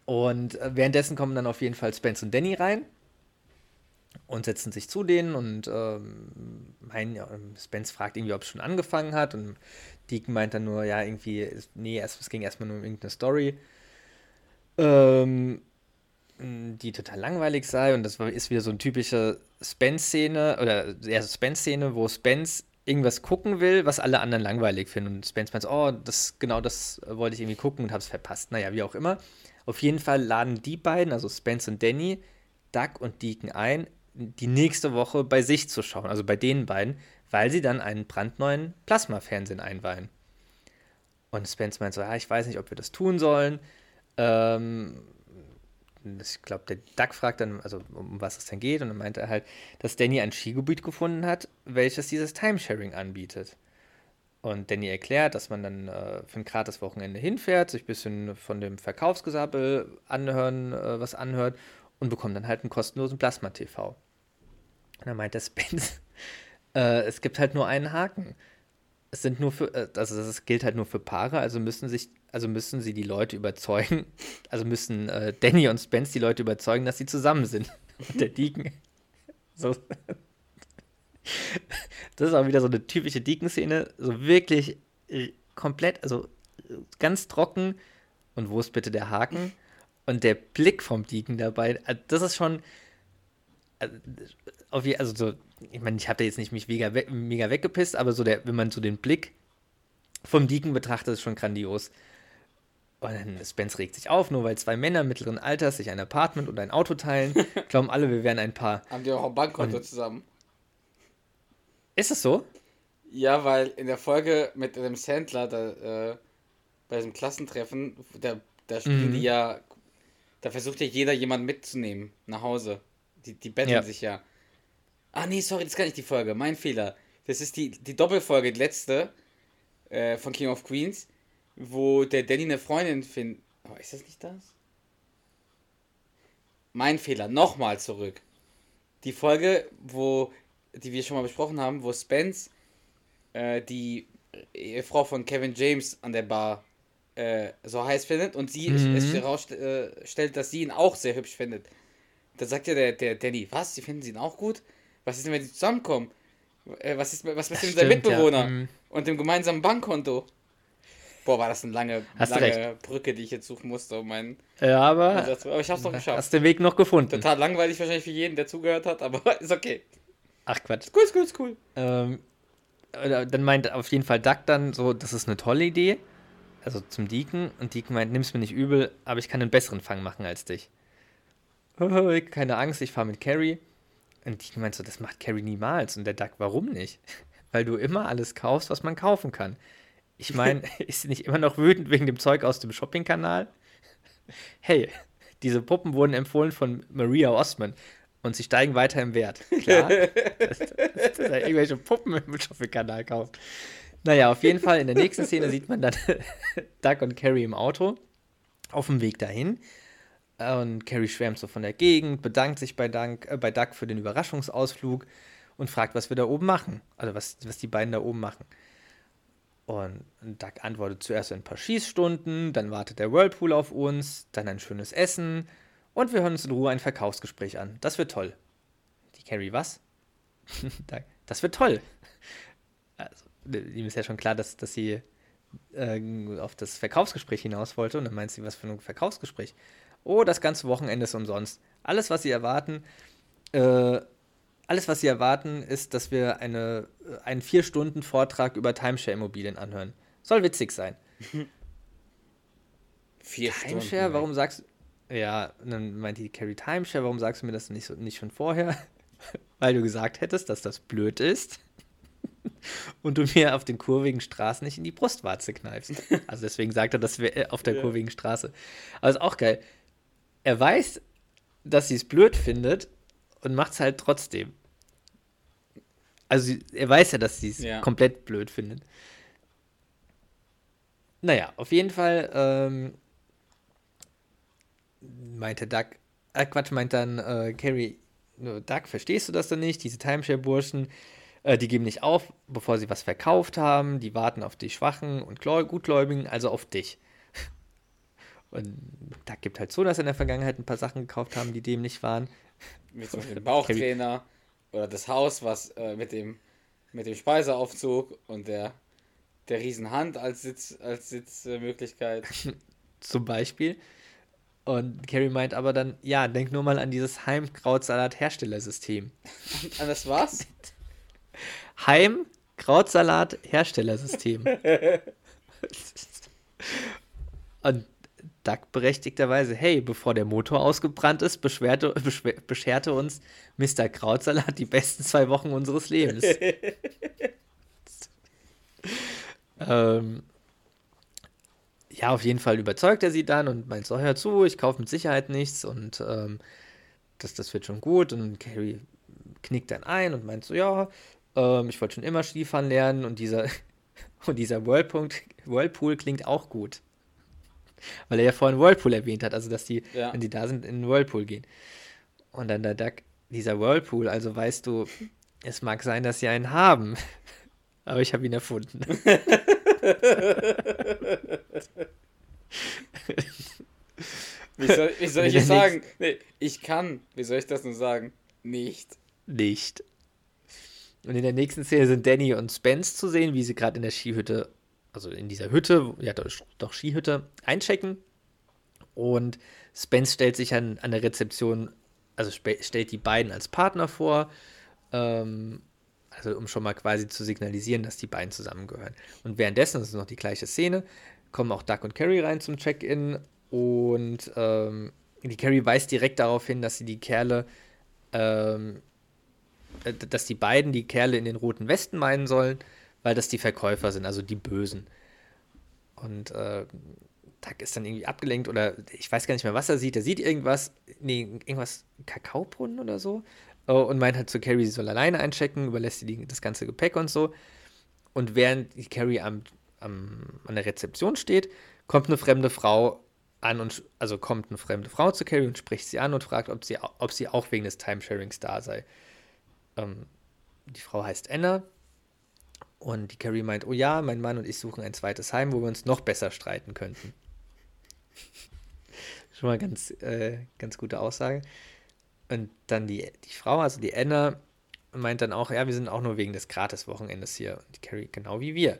Und äh, währenddessen kommen dann auf jeden Fall Spence und Danny rein und setzen sich zu denen und ähm, mein, ja, Spence fragt irgendwie, ob es schon angefangen hat und Deacon meint dann nur, ja, irgendwie, nee, es, es ging erstmal nur um irgendeine Story, ähm, die total langweilig sei und das war, ist wieder so eine typische Spence-Szene oder eher so Spence-Szene, wo Spence irgendwas gucken will, was alle anderen langweilig finden und Spence meint, oh, das, genau das wollte ich irgendwie gucken und hab's verpasst, naja, wie auch immer. Auf jeden Fall laden die beiden, also Spence und Danny, Doug und Deacon ein, die nächste Woche bei sich zu schauen, also bei den beiden, weil sie dann einen brandneuen Plasma-Fernsehen einweihen. Und Spence meint so, ja, ich weiß nicht, ob wir das tun sollen. Ähm, ich glaube, der Duck fragt dann, also um was es denn geht, und dann meint er halt, dass Danny ein Skigebiet gefunden hat, welches dieses Timesharing anbietet. Und Danny erklärt, dass man dann äh, für ein gratis Wochenende hinfährt, sich ein bisschen von dem Verkaufsgesabbel anhören, äh, was anhört und bekommt dann halt einen kostenlosen Plasma-TV. Und dann meint der Spence, äh, es gibt halt nur einen Haken. Es sind nur für, äh, also das gilt halt nur für Paare, also müssen sich, also müssen sie die Leute überzeugen, also müssen äh, Danny und Spence die Leute überzeugen, dass sie zusammen sind. Und der Deacon, so, das ist auch wieder so eine typische Deacon-Szene, so wirklich komplett, also ganz trocken. Und wo ist bitte der Haken? Und der Blick vom Deacon dabei, äh, das ist schon. Also, also so, ich meine, ich habe da jetzt nicht mich mega, mega weggepisst, aber so der, wenn man so den Blick vom Deacon betrachtet, ist schon grandios. Und dann Spence regt sich auf, nur weil zwei Männer mittleren Alters sich ein Apartment und ein Auto teilen. Glauben alle, wir wären ein Paar. Haben die auch ein Bankkonto und zusammen? Ist es so? Ja, weil in der Folge mit dem Sandler, da, äh, bei diesem Klassentreffen, da, da spielen mhm. die ja, da versucht ja jeder jemanden mitzunehmen nach Hause. Die, die betteln ja. sich ja. Ah, nee, sorry, das ist gar nicht die Folge. Mein Fehler. Das ist die, die Doppelfolge, die letzte äh, von King of Queens wo der Danny eine Freundin findet. Oh, ist das nicht das? Mein Fehler, nochmal zurück. Die Folge, wo, die wir schon mal besprochen haben, wo Spence äh, die Frau von Kevin James an der Bar äh, so heiß findet und sie mhm. es herausstellt, äh, dass sie ihn auch sehr hübsch findet. Da sagt ja der, der Danny, was, sie finden sie ihn auch gut? Was ist denn, wenn die zusammenkommen? Äh, was ist, was ist mit seinem Mitbewohner ja. mhm. und dem gemeinsamen Bankkonto? Boah, war das eine lange, lange Brücke, die ich jetzt suchen musste, um meinen. Ja, aber. aber ich hab's doch geschafft. Hast den Weg noch gefunden. Total langweilig wahrscheinlich für jeden, der zugehört hat, aber ist okay. Ach Quatsch. Ist cool, ist cool, ist cool. Ähm, dann meint auf jeden Fall Duck dann so, das ist eine tolle Idee. Also zum Deacon. Und Deacon meint, nimm's mir nicht übel, aber ich kann einen besseren Fang machen als dich. Keine Angst, ich fahre mit Carrie. Und Deacon meint so, das macht Carrie niemals. Und der Duck, warum nicht? Weil du immer alles kaufst, was man kaufen kann. Ich meine, ist sie nicht immer noch wütend wegen dem Zeug aus dem Shopping-Kanal? Hey, diese Puppen wurden empfohlen von Maria Osman und sie steigen weiter im Wert. Klar, dass, dass er irgendwelche Puppen im Shopping-Kanal kauft. Naja, auf jeden Fall in der nächsten Szene sieht man dann Doug und Carrie im Auto auf dem Weg dahin. Und Carrie schwärmt so von der Gegend, bedankt sich bei, Dank, äh, bei Doug für den Überraschungsausflug und fragt, was wir da oben machen. Also was, was die beiden da oben machen. Und Doug antwortet zuerst ein paar Schießstunden, dann wartet der Whirlpool auf uns, dann ein schönes Essen und wir hören uns in Ruhe ein Verkaufsgespräch an. Das wird toll. Die Carrie, was? das wird toll. Also, ihm ist ja schon klar, dass, dass sie äh, auf das Verkaufsgespräch hinaus wollte und dann meint sie, was für ein Verkaufsgespräch. Oh, das ganze Wochenende ist umsonst. Alles, was sie erwarten, äh, alles, was Sie erwarten, ist, dass wir eine, äh, einen vier Stunden Vortrag über Timeshare-Immobilien anhören. Soll witzig sein. vier Timeshare, Stunden, warum sagst du. Ja, dann meint die Carrie Timeshare, warum sagst du mir das nicht, nicht schon vorher? Weil du gesagt hättest, dass das blöd ist. Und du mir auf den kurvigen Straßen nicht in die Brustwarze kneifst. Also deswegen sagt er, dass wir äh, auf der ja. kurvigen Straße. Aber ist auch geil. Er weiß, dass sie es blöd findet, und macht es halt trotzdem. Also er weiß ja, dass sie es ja. komplett blöd findet. Naja, auf jeden Fall ähm, meinte Doug, äh, Quatsch, meint dann äh, Carrie, Doug, verstehst du das denn nicht? Diese Timeshare-Burschen, äh, die geben nicht auf, bevor sie was verkauft haben. Die warten auf die Schwachen und Gutgläubigen, also auf dich. Und Doug gibt halt so, dass in der Vergangenheit ein paar Sachen gekauft haben, die dem nicht waren. Wie zum Beispiel den Bauchtrainer oder das Haus, was äh, mit dem mit dem Speiseaufzug und der der Riesenhand als Sitz als Sitzmöglichkeit. zum Beispiel. Und Carrie meint aber dann, ja, denk nur mal an dieses Heim-Krautsalat-Herstellersystem. An das was? Heim-Krautsalat-Herstellersystem. Und Duck berechtigterweise, hey, bevor der Motor ausgebrannt ist, beschwerte, beschwer, bescherte uns Mr. Krautsalat die besten zwei Wochen unseres Lebens. ähm, ja, auf jeden Fall überzeugt er sie dann und meint so, hör zu, ich kaufe mit Sicherheit nichts und ähm, das, das wird schon gut. Und Carrie knickt dann ein und meint so, ja, ähm, ich wollte schon immer Skifahren lernen und dieser, und dieser Whirlpool, Whirlpool klingt auch gut. Weil er ja vorhin Whirlpool erwähnt hat, also dass die, ja. wenn die da sind, in den Whirlpool gehen. Und dann der Duck, dieser Whirlpool, also weißt du, es mag sein, dass sie einen haben, aber ich habe ihn erfunden. wie soll, wie soll ich das sagen? Nee, ich kann. Wie soll ich das nur sagen? Nicht. Nicht. Und in der nächsten Szene sind Danny und Spence zu sehen, wie sie gerade in der Skihütte also in dieser Hütte, ja doch Skihütte, einchecken. Und Spence stellt sich an, an der Rezeption, also stellt die beiden als Partner vor, ähm, also um schon mal quasi zu signalisieren, dass die beiden zusammengehören. Und währenddessen, das ist noch die gleiche Szene, kommen auch Duck und Carrie rein zum Check-in und ähm, die Carrie weist direkt darauf hin, dass sie die Kerle, ähm, äh, dass die beiden die Kerle in den roten Westen meinen sollen, weil das die Verkäufer sind, also die Bösen. Und äh, Duck ist dann irgendwie abgelenkt oder ich weiß gar nicht mehr, was er sieht. Er sieht irgendwas, nee, irgendwas, Kakaobrunnen oder so. Oh, und meint halt zu Carrie, sie soll alleine einchecken, überlässt sie das ganze Gepäck und so. Und während Carrie am, am, an der Rezeption steht, kommt eine fremde Frau an und also kommt eine fremde Frau zu Carrie und spricht sie an und fragt, ob sie, ob sie auch wegen des Timesharings da sei. Ähm, die Frau heißt Anna und die Carrie meint, oh ja, mein Mann und ich suchen ein zweites Heim, wo wir uns noch besser streiten könnten. Schon mal ganz, äh, ganz gute Aussage. Und dann die, die Frau, also die Anna, meint dann auch, ja, wir sind auch nur wegen des Gratis-Wochenendes hier. Und die Carrie, genau wie wir.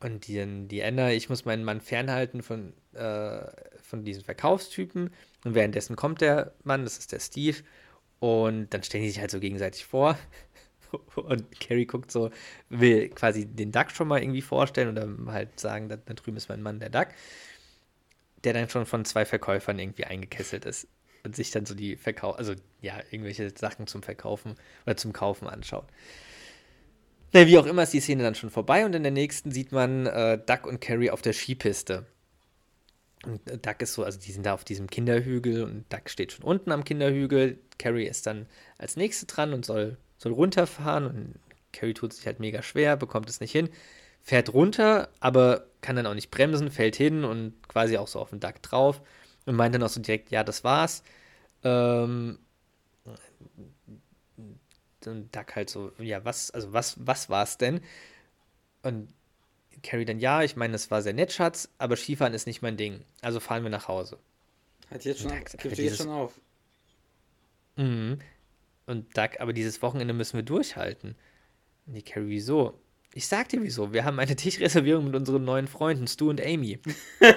Und die, die Anna, ich muss meinen Mann fernhalten von, äh, von diesen Verkaufstypen. Und währenddessen kommt der Mann, das ist der Steve. Und dann stellen die sich halt so gegenseitig vor. Und Carrie guckt so, will quasi den Duck schon mal irgendwie vorstellen oder halt sagen, da, da drüben ist mein Mann, der Duck. Der dann schon von zwei Verkäufern irgendwie eingekesselt ist und sich dann so die Verkauf, also ja, irgendwelche Sachen zum Verkaufen oder zum Kaufen anschaut. Na, wie auch immer ist die Szene dann schon vorbei und in der nächsten sieht man äh, Duck und Carrie auf der Skipiste. Und äh, Duck ist so, also die sind da auf diesem Kinderhügel und Duck steht schon unten am Kinderhügel. Carrie ist dann als nächste dran und soll, soll runterfahren und Carrie tut sich halt mega schwer, bekommt es nicht hin, fährt runter, aber kann dann auch nicht bremsen, fällt hin und quasi auch so auf den Duck drauf und meint dann auch so direkt, ja, das war's. Ähm, und Duck halt so, ja, was, also was, was war's denn? Und Carrie dann, ja, ich meine, es war sehr nett, Schatz, aber Skifahren ist nicht mein Ding. Also fahren wir nach Hause. Hat jetzt schon, Duck, gibt jetzt schon auf. Mhm. Und Duck, aber dieses Wochenende müssen wir durchhalten. Und die Carrie, wieso? Ich sag dir wieso. Wir haben eine Tischreservierung mit unseren neuen Freunden, Stu und Amy.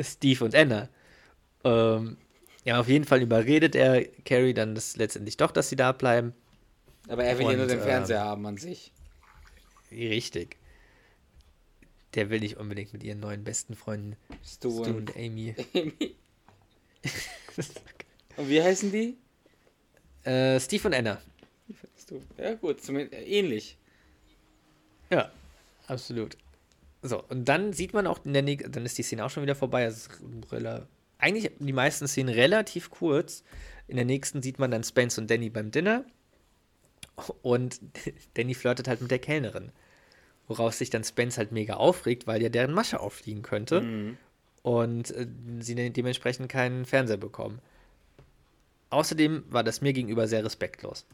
Steve und Anna. Ähm, ja, auf jeden Fall überredet er Carrie dann das letztendlich doch, dass sie da bleiben. Aber er will ja nur den Fernseher äh, haben an sich. Richtig. Der will nicht unbedingt mit ihren neuen besten Freunden Stu, Stu und, und Amy. Amy. und wie heißen die? Äh, Steve und Anna. Ja, gut, zumindest ähnlich. Ja, absolut. So, und dann sieht man auch in der nächsten, dann ist die Szene auch schon wieder vorbei. Also eigentlich die meisten Szenen relativ kurz. In der nächsten sieht man dann Spence und Danny beim Dinner. Und Danny flirtet halt mit der Kellnerin. Woraus sich dann Spence halt mega aufregt, weil ja deren Masche auffliegen könnte. Mhm. Und äh, sie dementsprechend keinen Fernseher bekommen. Außerdem war das mir gegenüber sehr respektlos.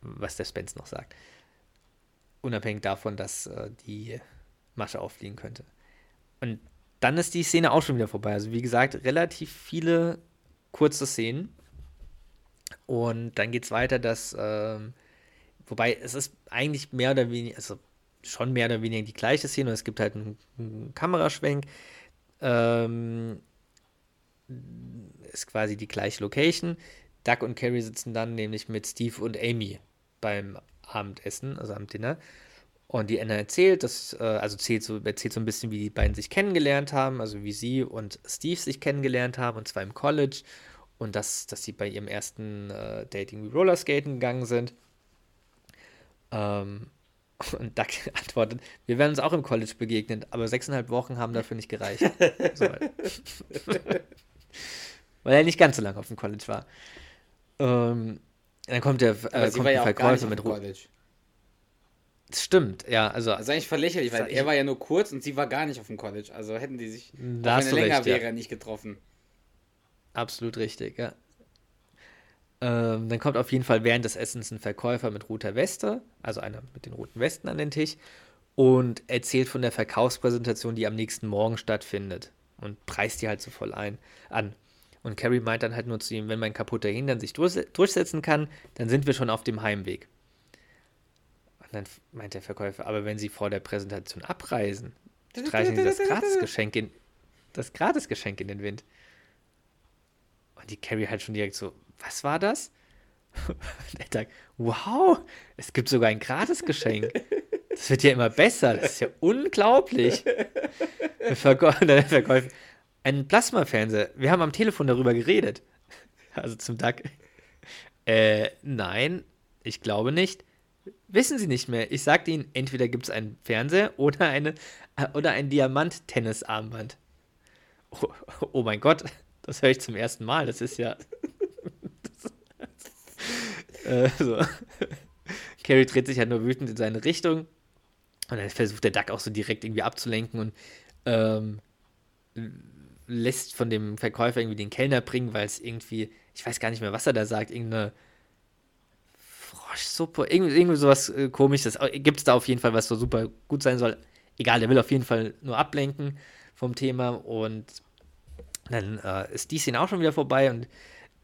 Was der Spence noch sagt. Unabhängig davon, dass äh, die Masche auffliegen könnte. Und dann ist die Szene auch schon wieder vorbei. Also wie gesagt, relativ viele kurze Szenen. Und dann geht es weiter, dass, ähm, wobei es ist eigentlich mehr oder weniger, also schon mehr oder weniger die gleiche Szene. Es gibt halt einen, einen Kameraschwenk. Ähm, ist quasi die gleiche Location. Doug und Carrie sitzen dann nämlich mit Steve und Amy beim Abendessen, also am Dinner. Und die Anna erzählt, dass, äh, also erzählt so, erzählt so ein bisschen, wie die beiden sich kennengelernt haben, also wie sie und Steve sich kennengelernt haben, und zwar im College. Und dass, dass sie bei ihrem ersten äh, Dating Rollerskaten gegangen sind. Ähm, und Doug antwortet, wir werden uns auch im College begegnen, aber sechseinhalb Wochen haben dafür nicht gereicht. so. Weil er nicht ganz so lange auf dem College war. Ähm, dann kommt der, äh, kommt ja Verkäufer mit College. Stimmt, ja, also. Also eigentlich verlächerlich, weil er war ja nur kurz und sie war gar nicht auf dem College. Also hätten die sich, wenn er länger recht, wäre, ja. nicht getroffen. Absolut richtig, ja. Ähm, dann kommt auf jeden Fall während des Essens ein Verkäufer mit roter Weste, also einer mit den roten Westen an den Tisch und erzählt von der Verkaufspräsentation, die am nächsten Morgen stattfindet und preist die halt so voll ein an. Und Carrie meint dann halt nur zu ihm, wenn mein kaputter Hintern sich durchsetzen kann, dann sind wir schon auf dem Heimweg. Und dann meint der Verkäufer, aber wenn Sie vor der Präsentation abreisen, streichen Sie das Gratisgeschenk in, das Gratisgeschenk in den Wind. Und die Carrie halt schon direkt so, was war das? Und er wow, es gibt sogar ein Gratisgeschenk. Das wird ja immer besser, das ist ja unglaublich. Der der Verkäufer ein Plasmafernseher. Wir haben am Telefon darüber geredet. Also zum Duck. Äh, nein, ich glaube nicht. Wissen Sie nicht mehr. Ich sagte Ihnen, entweder gibt es einen Fernseher oder, eine, äh, oder ein Diamant-Tennis-Armband. Oh, oh, mein Gott, das höre ich zum ersten Mal. Das ist ja. Äh, so. Carrie dreht sich halt nur wütend in seine Richtung. Und dann versucht der Duck auch so direkt irgendwie abzulenken und ähm, lässt von dem Verkäufer irgendwie den Kellner bringen, weil es irgendwie, ich weiß gar nicht mehr, was er da sagt, irgendeine Froschsuppe, irgendwie, irgendwie sowas äh, komisches. Gibt es da auf jeden Fall, was so super gut sein soll. Egal, der will auf jeden Fall nur ablenken vom Thema und dann äh, ist die Szene auch schon wieder vorbei und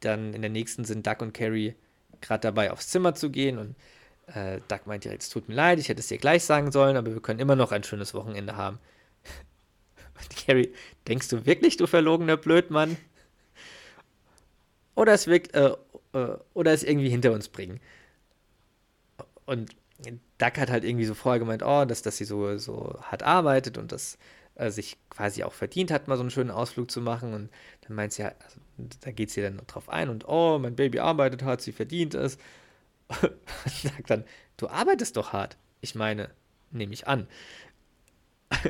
dann in der nächsten sind Duck und Carrie gerade dabei, aufs Zimmer zu gehen und äh, Duck meint direkt, es tut mir leid, ich hätte es dir gleich sagen sollen, aber wir können immer noch ein schönes Wochenende haben. Und Carrie, denkst du wirklich, du verlogener Blödmann? Oder es wirkt, äh, äh, oder es irgendwie hinter uns bringen. Und Duck hat halt irgendwie so vorher gemeint, oh, dass, dass sie so, so hart arbeitet und dass äh, sich quasi auch verdient hat, mal so einen schönen Ausflug zu machen. Und dann meint sie ja, also, da geht sie dann drauf ein und oh, mein Baby arbeitet hart, sie verdient es. und sagt dann, du arbeitest doch hart. Ich meine, nehme ich an.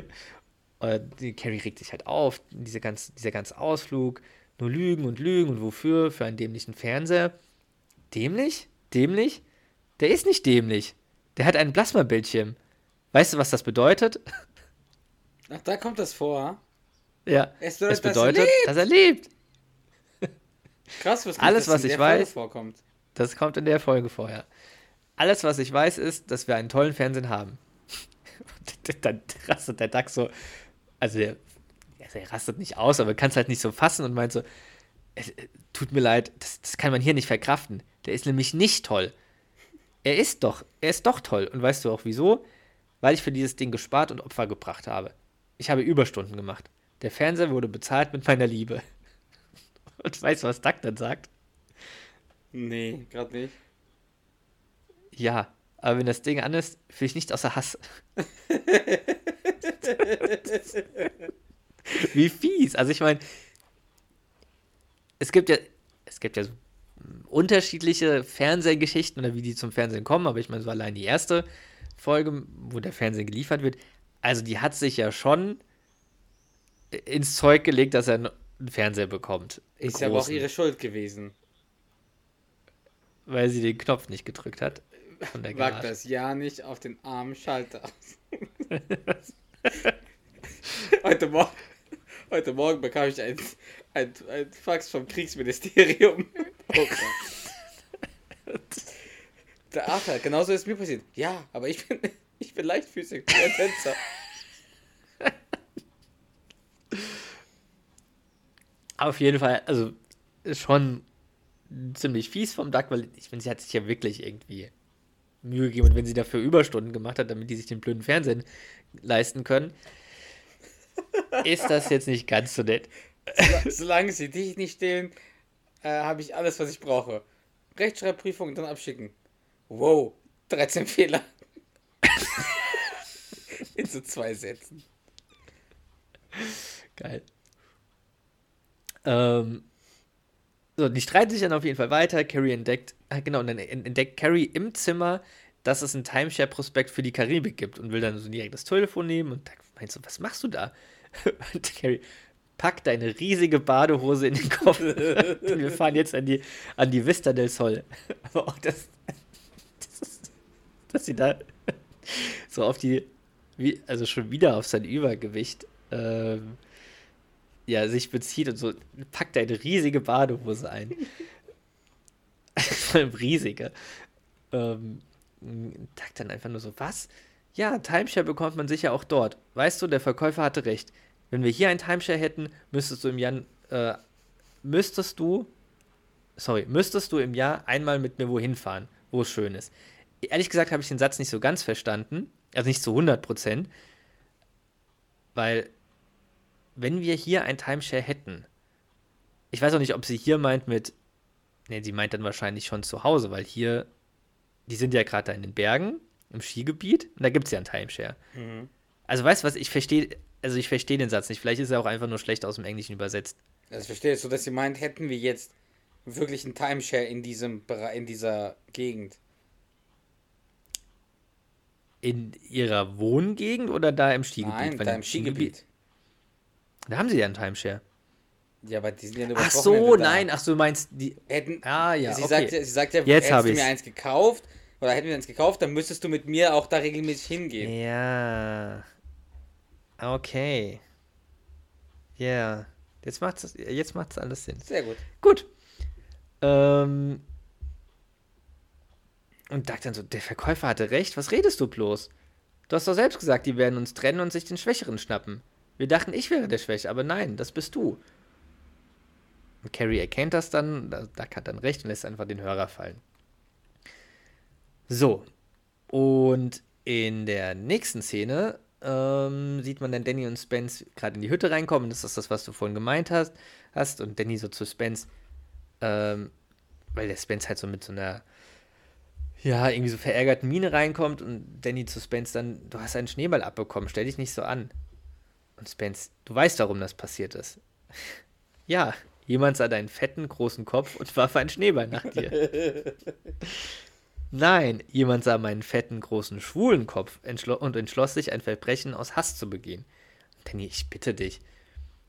Die Carrie regt sich halt auf, diese ganz, dieser ganze Ausflug, nur Lügen und Lügen und wofür? Für einen dämlichen Fernseher. Dämlich? Dämlich? Der ist nicht dämlich. Der hat ein Plasmabildschirm. Weißt du, was das bedeutet? Ach, da kommt das vor. Ja. Es bedeutet, es bedeutet dass er lebt. Krass, was Alles, was ich weiß, vorkommt. Das kommt in der Folge vorher. Alles, was ich weiß, ist, dass wir einen tollen Fernsehen haben. dann rastet der Duck so also er, er rastet nicht aus, aber kann es halt nicht so fassen und meint so, es, äh, tut mir leid, das, das kann man hier nicht verkraften. Der ist nämlich nicht toll. Er ist doch, er ist doch toll. Und weißt du auch wieso? Weil ich für dieses Ding gespart und Opfer gebracht habe. Ich habe Überstunden gemacht. Der Fernseher wurde bezahlt mit meiner Liebe. Und weißt du, was Duck dann sagt? Nee, gerade nicht. Ja, aber wenn das Ding an ist, fühle ich nicht außer Hass. Wie fies. Also ich meine, es gibt ja, es gibt ja so unterschiedliche Fernsehgeschichten oder wie die zum Fernsehen kommen, aber ich meine, so allein die erste Folge, wo der Fernsehen geliefert wird, also die hat sich ja schon ins Zeug gelegt, dass er einen Fernseher bekommt. Ist ja aber auch ihre Schuld gewesen. Weil sie den Knopf nicht gedrückt hat. Wagt das ja nicht auf den armen Schalter heute, Morgen, heute Morgen bekam ich ein, ein, ein Fax vom Kriegsministerium. Oh Der Arthur, genauso ist mir passiert. Ja, aber ich bin, ich bin leichtfüßig, ein Tänzer. Auf jeden Fall, also schon ziemlich fies vom Duck, weil ich finde, sie hat sich ja wirklich irgendwie Mühe gegeben und wenn sie dafür Überstunden gemacht hat, damit die sich den blöden Fernsehen leisten können, ist das jetzt nicht ganz so nett. Solange sie dich nicht stehlen, äh, habe ich alles, was ich brauche. Rechtschreibprüfung und dann abschicken. Wow, 13 Fehler. In so zwei Sätzen. Geil. Ähm, so, die streiten sich dann auf jeden Fall weiter. Carrie entdeckt, äh, genau, und dann entdeckt Carrie im Zimmer dass es ein Timeshare-Prospekt für die Karibik gibt und will dann so direkt das Telefon nehmen und meint so, was machst du da? Und Carrie, pack deine riesige Badehose in den Kopf. Wir fahren jetzt an die, an die Vista del Sol. Aber auch das, das dass sie da so auf die, also schon wieder auf sein Übergewicht, ähm, ja, sich bezieht und so, pack deine riesige Badehose ein. Vor allem riesige. Ähm, sagt dann einfach nur so, was? Ja, Timeshare bekommt man sicher auch dort. Weißt du, der Verkäufer hatte recht. Wenn wir hier ein Timeshare hätten, müsstest du im Jan, äh, müsstest du, sorry, müsstest du im Jahr einmal mit mir wohin fahren, wo es schön ist. Ehrlich gesagt habe ich den Satz nicht so ganz verstanden, also nicht zu 100 Prozent, weil wenn wir hier ein Timeshare hätten, ich weiß auch nicht, ob sie hier meint mit, ne, sie meint dann wahrscheinlich schon zu Hause, weil hier, die sind ja gerade da in den Bergen, im Skigebiet, und da gibt es ja ein Timeshare. Mhm. Also weißt du was, ich verstehe, also ich verstehe den Satz nicht. Vielleicht ist er auch einfach nur schlecht aus dem Englischen übersetzt. Also ich verstehe es so, dass sie meint, hätten wir jetzt wirklich ein Timeshare in diesem in dieser Gegend. In ihrer Wohngegend oder da im Skigebiet? Nein, da im Skigebiet. Skigebiet. Da haben sie ja ein Timeshare. Ja, aber die sind ja nur Ach so, nein, ach so, du meinst die. Hätten, ah, ja. Sie, okay. sagt, sie sagt ja, Jetzt hättest du mir eins gekauft oder hätten wir eins gekauft, dann müsstest du mit mir auch da regelmäßig hingehen. Ja. Okay. Ja. Yeah. Jetzt macht's, jetzt macht's alles Sinn. Sehr gut. Gut. Ähm. Und dachte dann so, der Verkäufer hatte recht, was redest du bloß? Du hast doch selbst gesagt, die werden uns trennen und sich den Schwächeren schnappen. Wir dachten, ich wäre der Schwäche, aber nein, das bist du. Und Carrie erkennt das dann, da, hat dann recht und lässt einfach den Hörer fallen. So. Und in der nächsten Szene ähm, sieht man dann Danny und Spence gerade in die Hütte reinkommen. Das ist das, was du vorhin gemeint hast. hast. Und Danny so zu Spence, ähm, weil der Spence halt so mit so einer, ja, irgendwie so verärgerten Miene reinkommt und Danny zu Spence dann, du hast einen Schneeball abbekommen, stell dich nicht so an. Und Spence, du weißt, warum das passiert ist. ja, jemand sah deinen fetten, großen Kopf und warf einen Schneeball nach dir. Nein, jemand sah meinen fetten, großen, schwulen Kopf entschlo und entschloss sich, ein Verbrechen aus Hass zu begehen. Danny, ich bitte dich.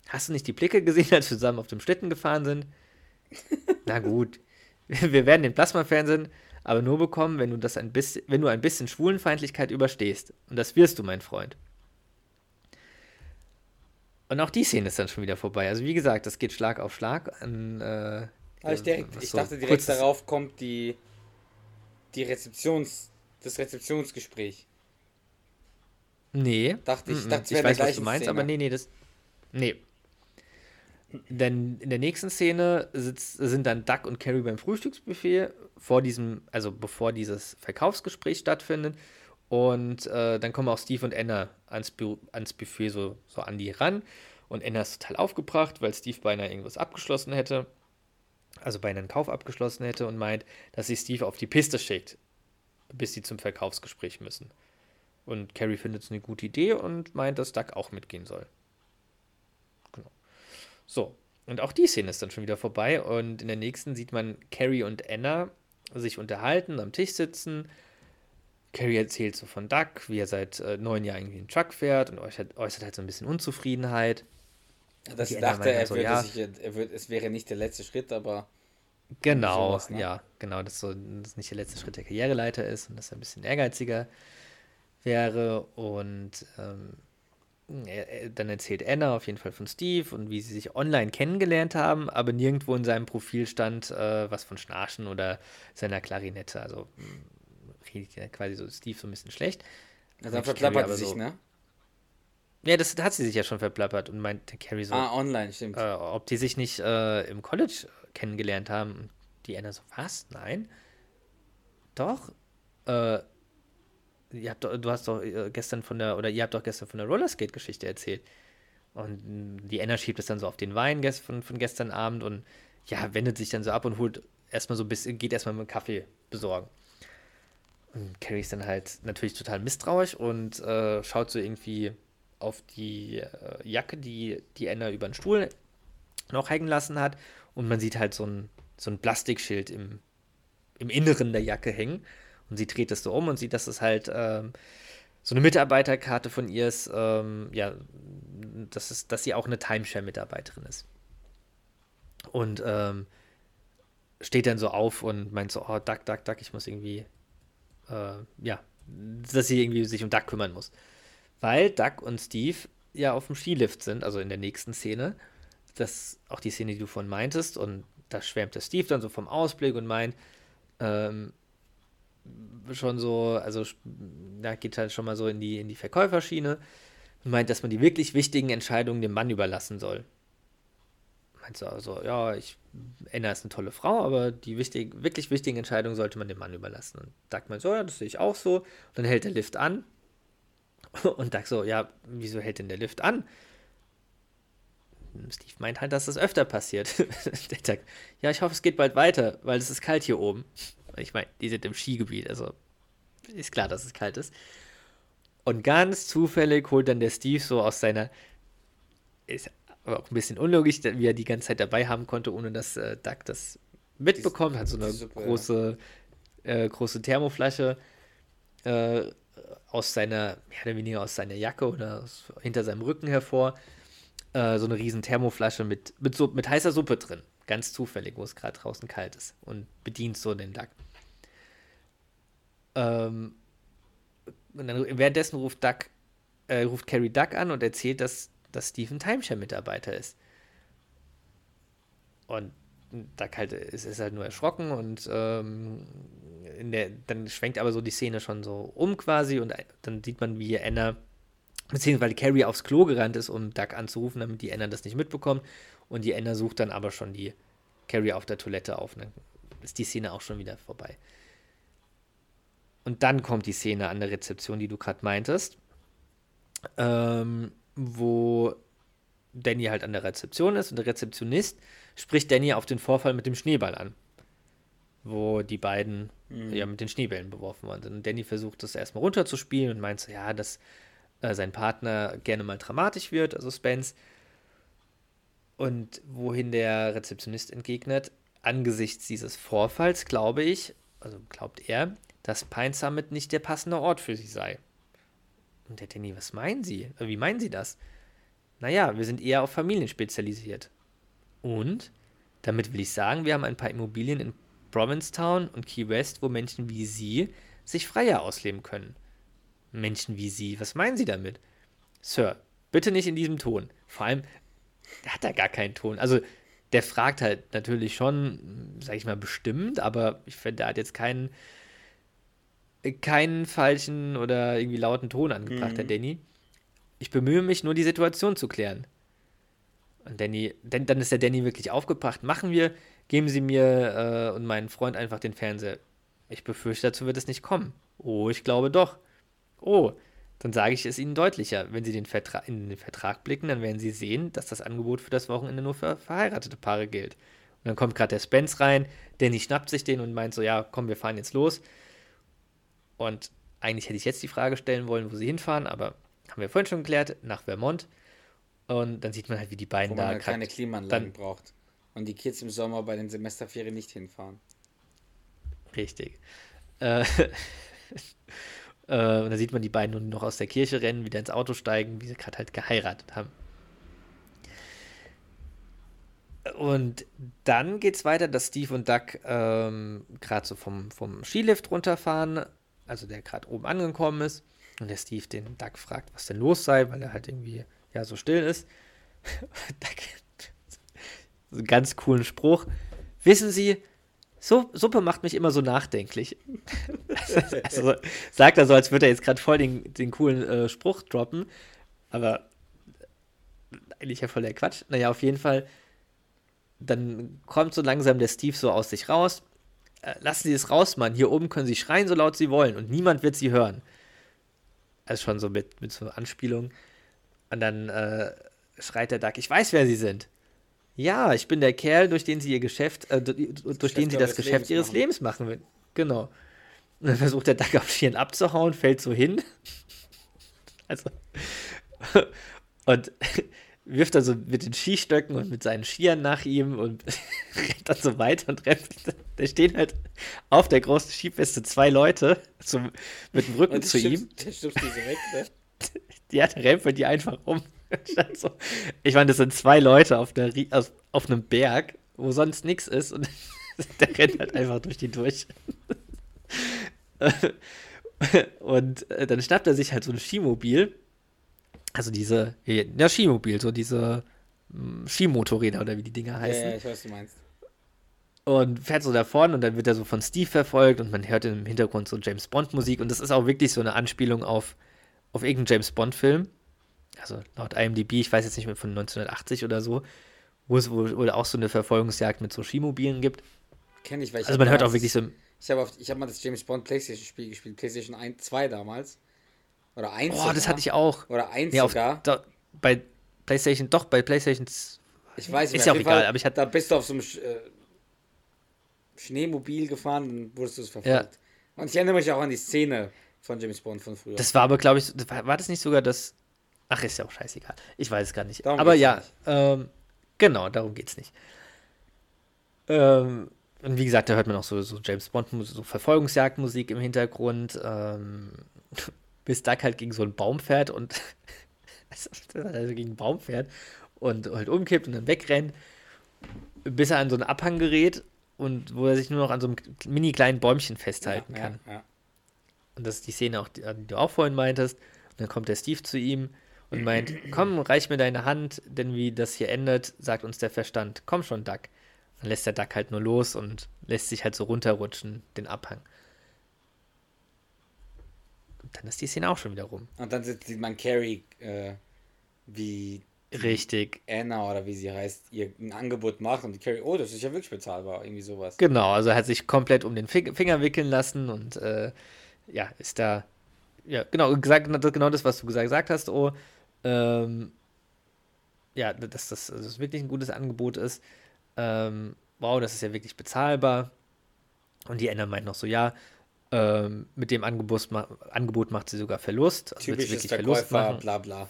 Hast du nicht die Blicke gesehen, als wir zusammen auf dem Schlitten gefahren sind? Na gut, wir werden den Plasmafernsehen aber nur bekommen, wenn du das ein bisschen, wenn du ein bisschen Schwulenfeindlichkeit überstehst. Und das wirst du, mein Freund. Und auch die Szene ist dann schon wieder vorbei. Also wie gesagt, das geht Schlag auf Schlag. An, äh, ich, direkt, ich so dachte direkt darauf kommt die die Rezeptions, das Rezeptionsgespräch. Nee. Dachte ich, mm dachte, ich weiß, was du meinst, Szene. aber nee, nee, das. Nee. Denn in der nächsten Szene sitzt, sind dann Duck und Carrie beim Frühstücksbuffet vor diesem, also bevor dieses Verkaufsgespräch stattfindet. Und äh, dann kommen auch Steve und Anna ans, Bu ans Buffet so, so an die ran. Und Anna ist total aufgebracht, weil Steve beinahe irgendwas abgeschlossen hätte also bei einem Kauf abgeschlossen hätte und meint, dass sie Steve auf die Piste schickt, bis sie zum Verkaufsgespräch müssen. Und Carrie findet es eine gute Idee und meint, dass Doug auch mitgehen soll. Genau. So, und auch die Szene ist dann schon wieder vorbei und in der nächsten sieht man Carrie und Anna sich unterhalten, am Tisch sitzen. Carrie erzählt so von Doug, wie er seit äh, neun Jahren irgendwie einen Truck fährt und äußert, äußert halt so ein bisschen Unzufriedenheit. Das ich dachte, er, so, würde ja, sich, er würde, es wäre nicht der letzte Schritt, aber. Genau, sowas, ne? ja, genau, dass so dass nicht der letzte Schritt der Karriereleiter ist und dass er ein bisschen ehrgeiziger wäre. Und ähm, er, er, dann erzählt Anna auf jeden Fall von Steve und wie sie sich online kennengelernt haben, aber nirgendwo in seinem Profil stand äh, was von Schnarchen oder seiner Klarinette. Also redet ja quasi so Steve so ein bisschen schlecht. Also dann verplappert sie sich, so, ne? Ja, das hat sie sich ja schon verplappert und meinte Carrie so. Ah, online, stimmt. Äh, ob die sich nicht äh, im College kennengelernt haben. Und die Anna so, was? Nein? Doch? Äh, ihr habt doch, du hast doch äh, gestern von der, oder ihr habt doch gestern von der Rollerskate-Geschichte erzählt. Und die Anna schiebt es dann so auf den Wein von, von gestern Abend und ja, wendet sich dann so ab und holt erstmal so ein bisschen, geht erstmal mit Kaffee besorgen. Carrie ist dann halt natürlich total misstrauisch und äh, schaut so irgendwie auf die äh, Jacke, die die Anna über den Stuhl noch hängen lassen hat. Und man sieht halt so ein, so ein Plastikschild im, im Inneren der Jacke hängen. Und sie dreht es so um und sieht, dass es halt ähm, so eine Mitarbeiterkarte von ihr ist, ähm, ja, dass, es, dass sie auch eine Timeshare-Mitarbeiterin ist. Und ähm, steht dann so auf und meint so, oh, Duck, Duck, Duck, ich muss irgendwie, äh, ja, dass sie irgendwie sich um Duck kümmern muss weil Duck und Steve ja auf dem Skilift sind, also in der nächsten Szene. Das auch die Szene, die du von meintest, und da schwärmt der Steve dann so vom Ausblick und meint, ähm, schon so, also da geht halt schon mal so in die, in die Verkäuferschiene und meint, dass man die wirklich wichtigen Entscheidungen dem Mann überlassen soll. Meinte so, also, ja, ich, Anna ist eine tolle Frau, aber die wichtig, wirklich wichtigen Entscheidungen sollte man dem Mann überlassen. Und Doug meint so, ja, das sehe ich auch so. Und dann hält der Lift an. Und Doug so, ja, wieso hält denn der Lift an? Steve meint halt, dass das öfter passiert. der Doug, ja, ich hoffe, es geht bald weiter, weil es ist kalt hier oben. Ich meine, die sind im Skigebiet, also ist klar, dass es kalt ist. Und ganz zufällig holt dann der Steve so aus seiner, ist aber auch ein bisschen unlogisch, wie er die ganze Zeit dabei haben konnte, ohne dass äh, Doug das mitbekommt. Hat so eine große, äh, große Thermoflasche äh, aus seiner, mehr oder weniger aus seiner Jacke oder aus, hinter seinem Rücken hervor. Äh, so eine riesen Thermoflasche mit, mit, so, mit heißer Suppe drin. Ganz zufällig, wo es gerade draußen kalt ist. Und bedient so den Duck. Ähm, und dann währenddessen ruft Duck, äh, ruft Carrie Duck an und erzählt, dass, dass Steve ein Timeshare-Mitarbeiter ist. Und Duck halt ist, ist halt nur erschrocken und ähm, der, dann schwenkt aber so die Szene schon so um quasi und dann sieht man, wie Anna, beziehungsweise Carrie aufs Klo gerannt ist, um Duck anzurufen, damit die Anna das nicht mitbekommt. Und die Anna sucht dann aber schon die Carrie auf der Toilette auf. Dann ist die Szene auch schon wieder vorbei. Und dann kommt die Szene an der Rezeption, die du gerade meintest, ähm, wo Danny halt an der Rezeption ist und der Rezeptionist spricht Danny auf den Vorfall mit dem Schneeball an, wo die beiden mhm. ja mit den Schneebällen beworfen worden sind. Und Danny versucht das erstmal runterzuspielen und meint so, ja, dass äh, sein Partner gerne mal dramatisch wird, also Spence. Und wohin der Rezeptionist entgegnet, angesichts dieses Vorfalls glaube ich, also glaubt er, dass Pine Summit nicht der passende Ort für sie sei. Und der Danny, was meinen Sie? Äh, wie meinen Sie das? Naja, wir sind eher auf Familien spezialisiert. Und damit will ich sagen, wir haben ein paar Immobilien in Provincetown und Key West, wo Menschen wie Sie sich freier ausleben können. Menschen wie Sie, was meinen Sie damit? Sir, bitte nicht in diesem Ton. Vor allem, der hat da gar keinen Ton. Also, der fragt halt natürlich schon, sag ich mal, bestimmt, aber ich finde, der hat jetzt keinen, keinen falschen oder irgendwie lauten Ton angebracht, mhm. der Danny. Ich bemühe mich nur, die Situation zu klären. Und Danny, denn, dann ist der Danny wirklich aufgebracht. Machen wir, geben Sie mir äh, und meinen Freund einfach den Fernseher. Ich befürchte, dazu wird es nicht kommen. Oh, ich glaube doch. Oh, dann sage ich es Ihnen deutlicher. Wenn Sie den Vertra in den Vertrag blicken, dann werden Sie sehen, dass das Angebot für das Wochenende nur für verheiratete Paare gilt. Und dann kommt gerade der Spence rein, Danny schnappt sich den und meint so, ja, komm, wir fahren jetzt los. Und eigentlich hätte ich jetzt die Frage stellen wollen, wo sie hinfahren, aber haben wir vorhin schon geklärt, nach Vermont. Und dann sieht man halt, wie die beiden wo man da halt keine Klimaanlagen braucht. Und die Kids im Sommer bei den Semesterferien nicht hinfahren. Richtig. Äh, Äh, und da sieht man die beiden nun noch aus der Kirche rennen, wieder ins Auto steigen, wie sie gerade halt geheiratet haben. Und dann geht es weiter, dass Steve und Doug ähm, gerade so vom, vom Skilift runterfahren, also der gerade oben angekommen ist. Und der Steve den Doug fragt, was denn los sei, weil er halt irgendwie ja so still ist. Doug, so einen ganz coolen Spruch. Wissen Sie, so, Suppe macht mich immer so nachdenklich. also, sagt er so, als würde er jetzt gerade voll den, den coolen äh, Spruch droppen. Aber eigentlich ja voll der Quatsch. Naja, auf jeden Fall. Dann kommt so langsam der Steve so aus sich raus. Äh, lassen Sie es raus, Mann. Hier oben können Sie schreien, so laut Sie wollen. Und niemand wird Sie hören. Also schon so mit, mit so Anspielung. Und dann äh, schreit der Duck, ich weiß, wer Sie sind. Ja, ich bin der Kerl, durch den sie ihr Geschäft, äh, durch Geschäft den sie das Geschäft Lebens ihres machen. Lebens machen will. Genau. Und dann versucht der Duck auf Schieren abzuhauen, fällt so hin. also. und wirft dann so mit den Skistöcken und mit seinen Skiern nach ihm und rennt dann so weiter und rennt. Da stehen halt auf der großen Skipiste zwei Leute so mit dem Rücken zu schimpft, ihm. Der schimpft diese weg, ne? Ja, der rempelt die einfach um. so. Ich meine, das sind zwei Leute auf, der, auf, auf einem Berg, wo sonst nichts ist und der rennt halt einfach durch die durch. und äh, dann schnappt er sich halt so ein Skimobil. Also diese, ja, Skimobil, so diese hm, Skimotorräder oder wie die Dinger heißen. Ja, ja, ich weiß, was du meinst. Und fährt so davon und dann wird er so von Steve verfolgt und man hört im Hintergrund so James Bond Musik und das ist auch wirklich so eine Anspielung auf, auf irgendeinen James Bond Film also laut IMDb, ich weiß jetzt nicht mehr von 1980 oder so, wo es wohl auch so eine Verfolgungsjagd mit so Skimobilen gibt. Kenne ich, weil ich Also man hört auch wirklich so. Ich habe hab mal das James Bond PlayStation Spiel gespielt, PlayStation 1, 2 damals. Oder 1 Oh, das hatte ich auch. Oder 1 Nee, auf, sogar. da, bei PlayStation, doch, bei PlayStation. Ich weiß nicht Ist ja auch egal, Fall, aber ich hatte- Da bist du auf so einem Sch- äh, Schneemobil gefahren und wurdest du es verfolgt. Und ich erinnere mich auch an die Szene von James Bond von früher. Das war aber, glaube ich, war, das nicht sogar das. Ach, ist ja auch scheißegal. Ich weiß es gar nicht. Darum aber ja, nicht. ähm, genau, darum geht's nicht. Ähm, und wie gesagt, da hört man auch so, so James Bond, so Verfolgungsjagdmusik im Hintergrund, ähm, bis Duck halt gegen so einen Baum fährt und also gegen einen Baum fährt und halt umkippt und dann wegrennt, bis er an so einen Abhang gerät und wo er sich nur noch an so einem mini kleinen Bäumchen festhalten ja, kann. Ja, ja. Und das ist die Szene, auch, die, die du auch vorhin meintest. Und dann kommt der Steve zu ihm und meint, komm, reich mir deine Hand, denn wie das hier endet, sagt uns der Verstand. Komm schon, Duck. Dann lässt der Duck halt nur los und lässt sich halt so runterrutschen, den Abhang. Dann ist die Szene auch schon wieder rum. Und dann sieht man Carrie, äh, wie Richtig. Anna oder wie sie heißt, ihr ein Angebot macht und die Carrie, oh, das ist ja wirklich bezahlbar, irgendwie sowas. Genau, also hat sich komplett um den Fi- Finger wickeln lassen und äh, ja, ist da, ja, genau, gesagt, genau das, was du gesagt hast, oh, ähm, ja, dass das, das wirklich ein gutes Angebot ist. Ähm, wow, das ist ja wirklich bezahlbar. Und die Anna meint noch so, ja, ähm, mit dem Angebot, Angebot macht sie sogar Verlust. Also wird sie wirklich Verlust Verkäufer, machen. bla bla.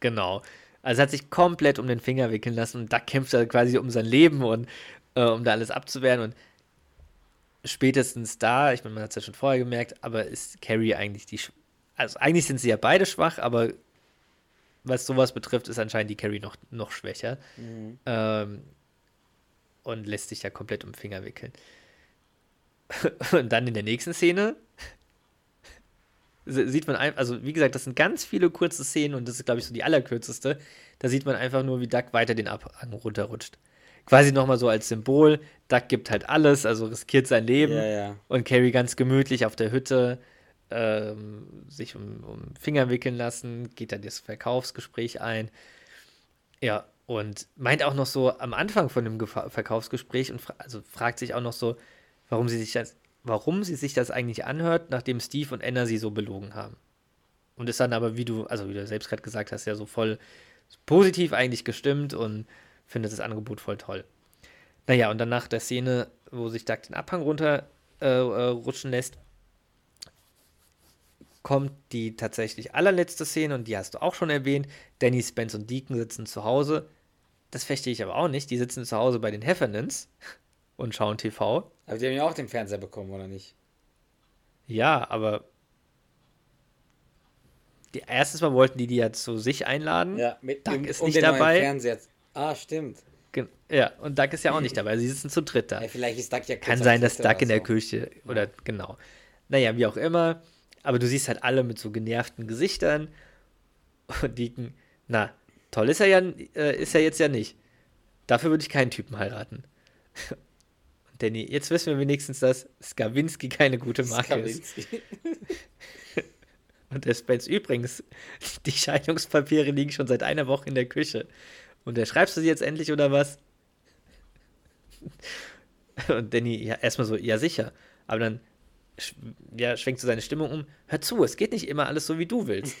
Genau. Also hat sich komplett um den Finger wickeln lassen und da kämpft er quasi um sein Leben und äh, um da alles abzuwehren. Und spätestens da, ich meine, man hat es ja schon vorher gemerkt, aber ist Carrie eigentlich die. Also eigentlich sind sie ja beide schwach, aber was sowas betrifft, ist anscheinend die Carrie noch, noch schwächer. Ähm, und lässt sich ja komplett um den Finger wickeln. Und dann in der nächsten Szene sieht man einfach, also wie gesagt, das sind ganz viele kurze Szenen und das ist, glaube ich, so die allerkürzeste. Da sieht man einfach nur, wie Duck weiter den Abhang runterrutscht. Quasi nochmal so als Symbol. Duck gibt halt alles, also riskiert sein Leben. Ja, ja. Und Carrie ganz gemütlich auf der Hütte ähm, sich um, um Finger wickeln lassen, geht dann das Verkaufsgespräch ein. Ja, und meint auch noch so am Anfang von dem Gefa Verkaufsgespräch und fra also fragt sich auch noch so, warum sie sich das, warum sie sich das eigentlich anhört, nachdem Steve und Anna sie so belogen haben. Und ist dann aber, wie du, also wie du selbst gerade gesagt hast, ja so voll positiv eigentlich gestimmt und findet das Angebot voll toll. Naja, und dann nach der Szene, wo sich Doug den Abhang runter äh, äh, rutschen lässt, kommt die tatsächlich allerletzte Szene und die hast du auch schon erwähnt. Danny, Spence und Deacon sitzen zu Hause. Das verstehe ich aber auch nicht. Die sitzen zu Hause bei den Heffernans und schauen TV. Aber die haben ja auch den Fernseher bekommen, oder nicht? Ja, aber die, erstes Mal wollten die die ja zu sich einladen. Ja, mit Doug um, ist um nicht dabei. Fernseher. Ah, stimmt. Gen- Ja, und Doug ist ja auch nicht dabei. Sie sitzen zu dritt da. Ja, vielleicht ist Duck ja Kann sein, dass Duck in der so. Küche oder genau. Naja, wie auch immer. Aber du siehst halt alle mit so genervten Gesichtern und Deacon, na, toll ist er ja, äh, ist er jetzt ja nicht. Dafür würde ich keinen Typen heiraten. Danny, jetzt wissen wir wenigstens, dass Skawinski keine gute Marke ist. Skawinski. Und der Spence übrigens, die Scheidungspapiere liegen schon seit einer Woche in der Küche. Und der schreibst du sie jetzt endlich oder was? Und Danny, ja, erstmal so, ja sicher. Aber dann ja, schwenkt so seine Stimmung um. Hör zu, es geht nicht immer alles so, wie du willst.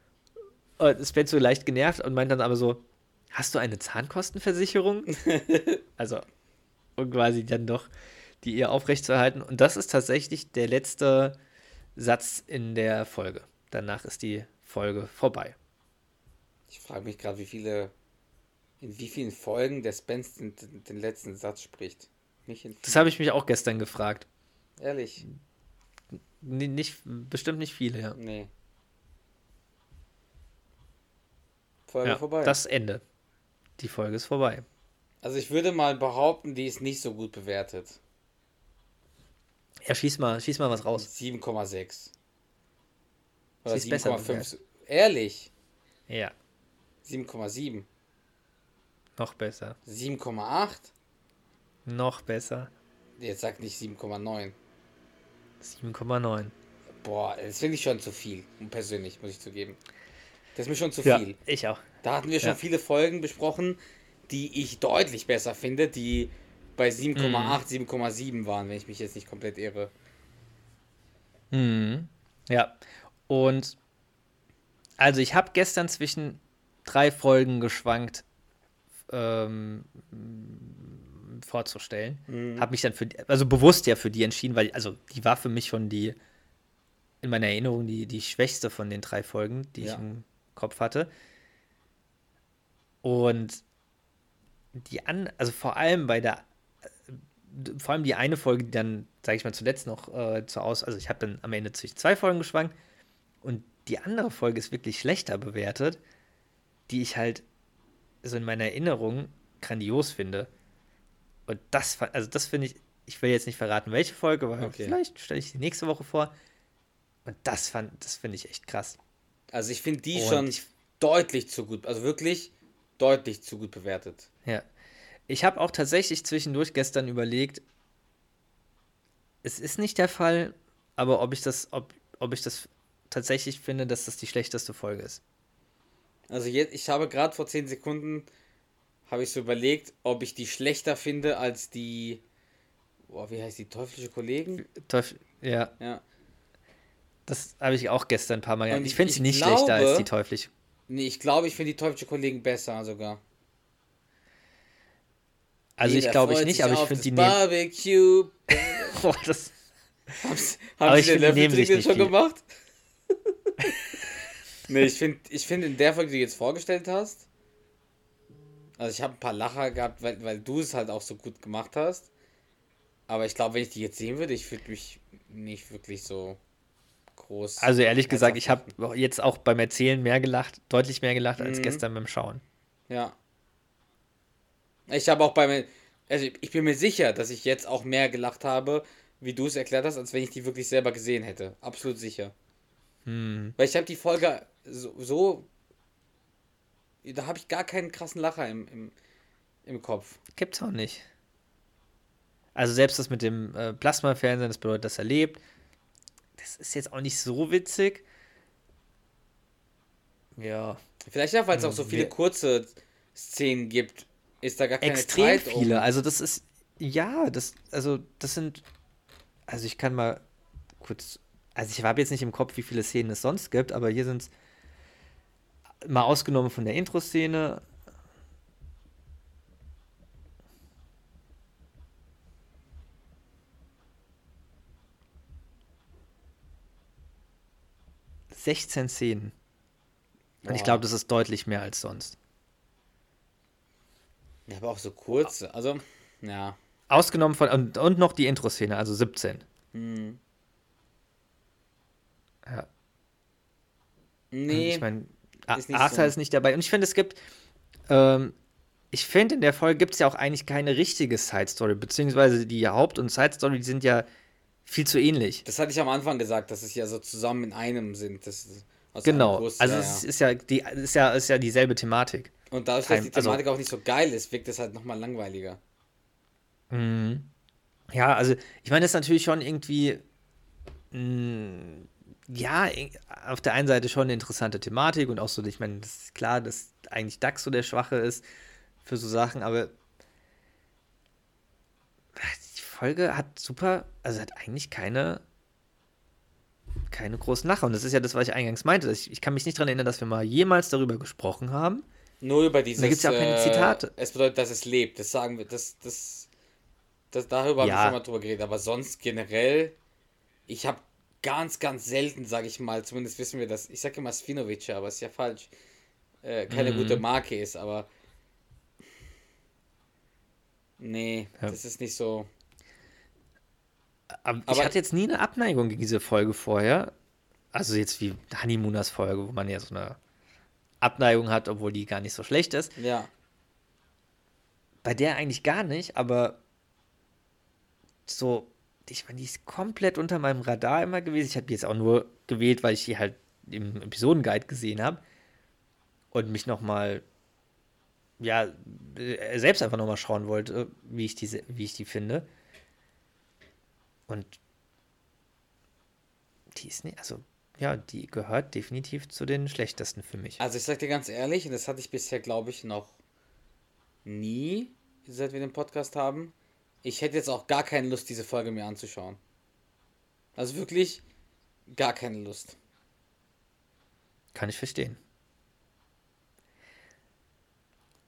und Spence so leicht genervt und meint dann aber so, hast du eine Zahnkostenversicherung? also, um quasi dann doch die Ehe aufrechtzuerhalten. Und das ist tatsächlich der letzte Satz in der Folge. Danach ist die Folge vorbei. Ich frage mich gerade, wie viele, in wie vielen Folgen der Spence den, den letzten Satz spricht. Das habe ich mich auch gestern gefragt. Ehrlich? N nicht, bestimmt nicht viele, ja. Nee. Folge ja vorbei. Das Ende. Die Folge ist vorbei. Also ich würde mal behaupten, die ist nicht so gut bewertet. Ja, schieß mal, schieß mal was raus. 7,6. Oder Sie ist besser 7,5. Ehrlich? Ja, 7,7. noch besser. 7,8? Noch besser. Jetzt sagt nicht 7,9. 7,9. Boah, das finde ich schon zu viel. Persönlich, muss ich zugeben. Das ist mir schon zu Ja, viel. ich auch. Da hatten wir schon Ja. viele Folgen besprochen, die ich deutlich besser finde, die bei 7,8, mhm. 7,7 waren, wenn ich mich jetzt nicht komplett irre. Mhm. Ja. Und also ich habe gestern zwischen drei Folgen geschwankt, ähm, vorzustellen. Mhm. Habe mich dann für, also bewusst ja für die entschieden, weil, also die war für mich schon die, in meiner Erinnerung, die, die schwächste von den drei Folgen, die ja. ich im Kopf hatte. Und die an, also vor allem bei der, vor allem die eine Folge, die dann, sage ich mal, zuletzt noch äh, zur Aus, also ich habe dann am Ende zwischen zwei Folgen geschwankt und die andere Folge ist wirklich schlechter bewertet, die ich halt so in meiner Erinnerung grandios finde. Und das, also das finde ich, ich will jetzt nicht verraten, welche Folge, aber okay. vielleicht stelle ich die nächste Woche vor. Und das fand, das finde ich echt krass. Also ich finde die Und schon ich, deutlich zu gut, also wirklich deutlich zu gut bewertet. Ja. Ich habe auch tatsächlich zwischendurch gestern überlegt, es ist nicht der Fall, aber ob ich das, ob, ob ich das tatsächlich finde, dass das die schlechteste Folge ist. Also jetzt, ich habe gerade vor 10 Sekunden habe ich so überlegt, ob ich die schlechter finde als die, boah, wie heißt die, teuflische Kollegen? Teufel, ja. Ja. Das habe ich auch gestern ein paar Mal gesagt. Ich finde sie nicht glaube, schlechter als die teuflische. Nee, ich glaube, ich finde die teuflische Kollegen besser sogar. Also Jeder ich glaube ich nicht, aber ich finde die Barbecue. Boah, das. haben Sie den Level schon viel. gemacht? nee, ich finde, ich find in der Folge, die du jetzt vorgestellt hast, also ich habe ein paar Lacher gehabt, weil, weil du es halt auch so gut gemacht hast. Aber ich glaube, wenn ich die jetzt sehen würde, ich würde mich nicht wirklich so groß. Also ehrlich gesagt, ich habe jetzt auch beim Erzählen mehr gelacht, deutlich mehr gelacht als mhm. gestern beim Schauen. Ja. Ich habe auch beim. Also ich bin mir sicher, dass ich jetzt auch mehr gelacht habe, wie du es erklärt hast, als wenn ich die wirklich selber gesehen hätte. Absolut sicher. Hm. Weil ich habe die Folge so, so da habe ich gar keinen krassen Lacher im, im, im Kopf. Gibt's auch nicht. Also selbst das mit dem äh, Plasmafernsehen, das bedeutet, dass er lebt, das ist jetzt auch nicht so witzig. Ja. Vielleicht auch, weil es auch so hm, viele kurze Szenen gibt, ist da gar keine Extrem Zeit viele. Um. Also das ist, ja, das, also das sind, also ich kann mal kurz, also ich habe jetzt nicht im Kopf, wie viele Szenen es sonst gibt, aber hier sind es mal ausgenommen von der Intro-Szene. Sechzehn Szenen. Und ich glaube, das ist deutlich mehr als sonst. Ja, aber auch so kurz. Also, ja. Ausgenommen von. Und, und noch die Intro-Szene, also 17. Hm. Ja. Nee. Ich meine, Arthur so. ist nicht dabei. Und ich finde, es gibt, ähm, ich finde, in der Folge gibt es ja auch eigentlich keine richtige Side-Story, beziehungsweise die Haupt- und Side-Story, die sind ja viel zu ähnlich. Das hatte ich am Anfang gesagt, dass es ja so zusammen in einem sind. Das genau, Kurs, also ja, es ist ja, die, ist, ja, ist ja dieselbe Thematik. Und dadurch, dass die also Thematik also, auch nicht so geil ist, wirkt es halt nochmal langweiliger. Mhm. Ja, also ich meine, das ist natürlich schon irgendwie mh, mm, ja, auf der einen Seite schon eine interessante Thematik und auch so, ich meine, das ist klar, dass eigentlich DAX so der Schwache ist für so Sachen, aber Folge hat super, also hat eigentlich keine, keine großen Lacher. Und das ist ja das, was ich eingangs meinte. Ich, ich kann mich nicht daran erinnern, dass wir mal jemals darüber gesprochen haben. Nur über dieses. da gibt es ja auch keine Zitate. Äh, es bedeutet, dass es lebt. Das sagen wir, das, das, das darüber ja. haben wir schon mal drüber geredet. Aber sonst generell, ich habe ganz, ganz selten, sage ich mal, zumindest wissen wir das, ich sage immer Svinovic, aber ist ja falsch, äh, keine mhm. gute Marke ist, aber nee, ja. das ist nicht so. Aber, aber ich hatte jetzt nie eine Abneigung gegen diese Folge vorher. Also jetzt wie Honeymooners Folge, wo man ja so eine Abneigung hat, obwohl die gar nicht so schlecht ist. Ja. Bei der eigentlich gar nicht, aber so ich meine, die ist komplett unter meinem Radar immer gewesen. Ich habe die jetzt auch nur gewählt, weil ich die halt im Episodenguide gesehen habe und mich nochmal, ja, äh, selbst einfach nochmal schauen wollte, wie ich, diese, wie ich die finde. Und die ist nicht, also ja, die gehört definitiv zu den schlechtesten für mich. Also ich sag dir ganz ehrlich, und das hatte ich bisher, glaube ich, noch nie, seit wir den Podcast haben. Ich hätte jetzt auch gar keine Lust, diese Folge mir anzuschauen. Also wirklich gar keine Lust. Kann ich verstehen.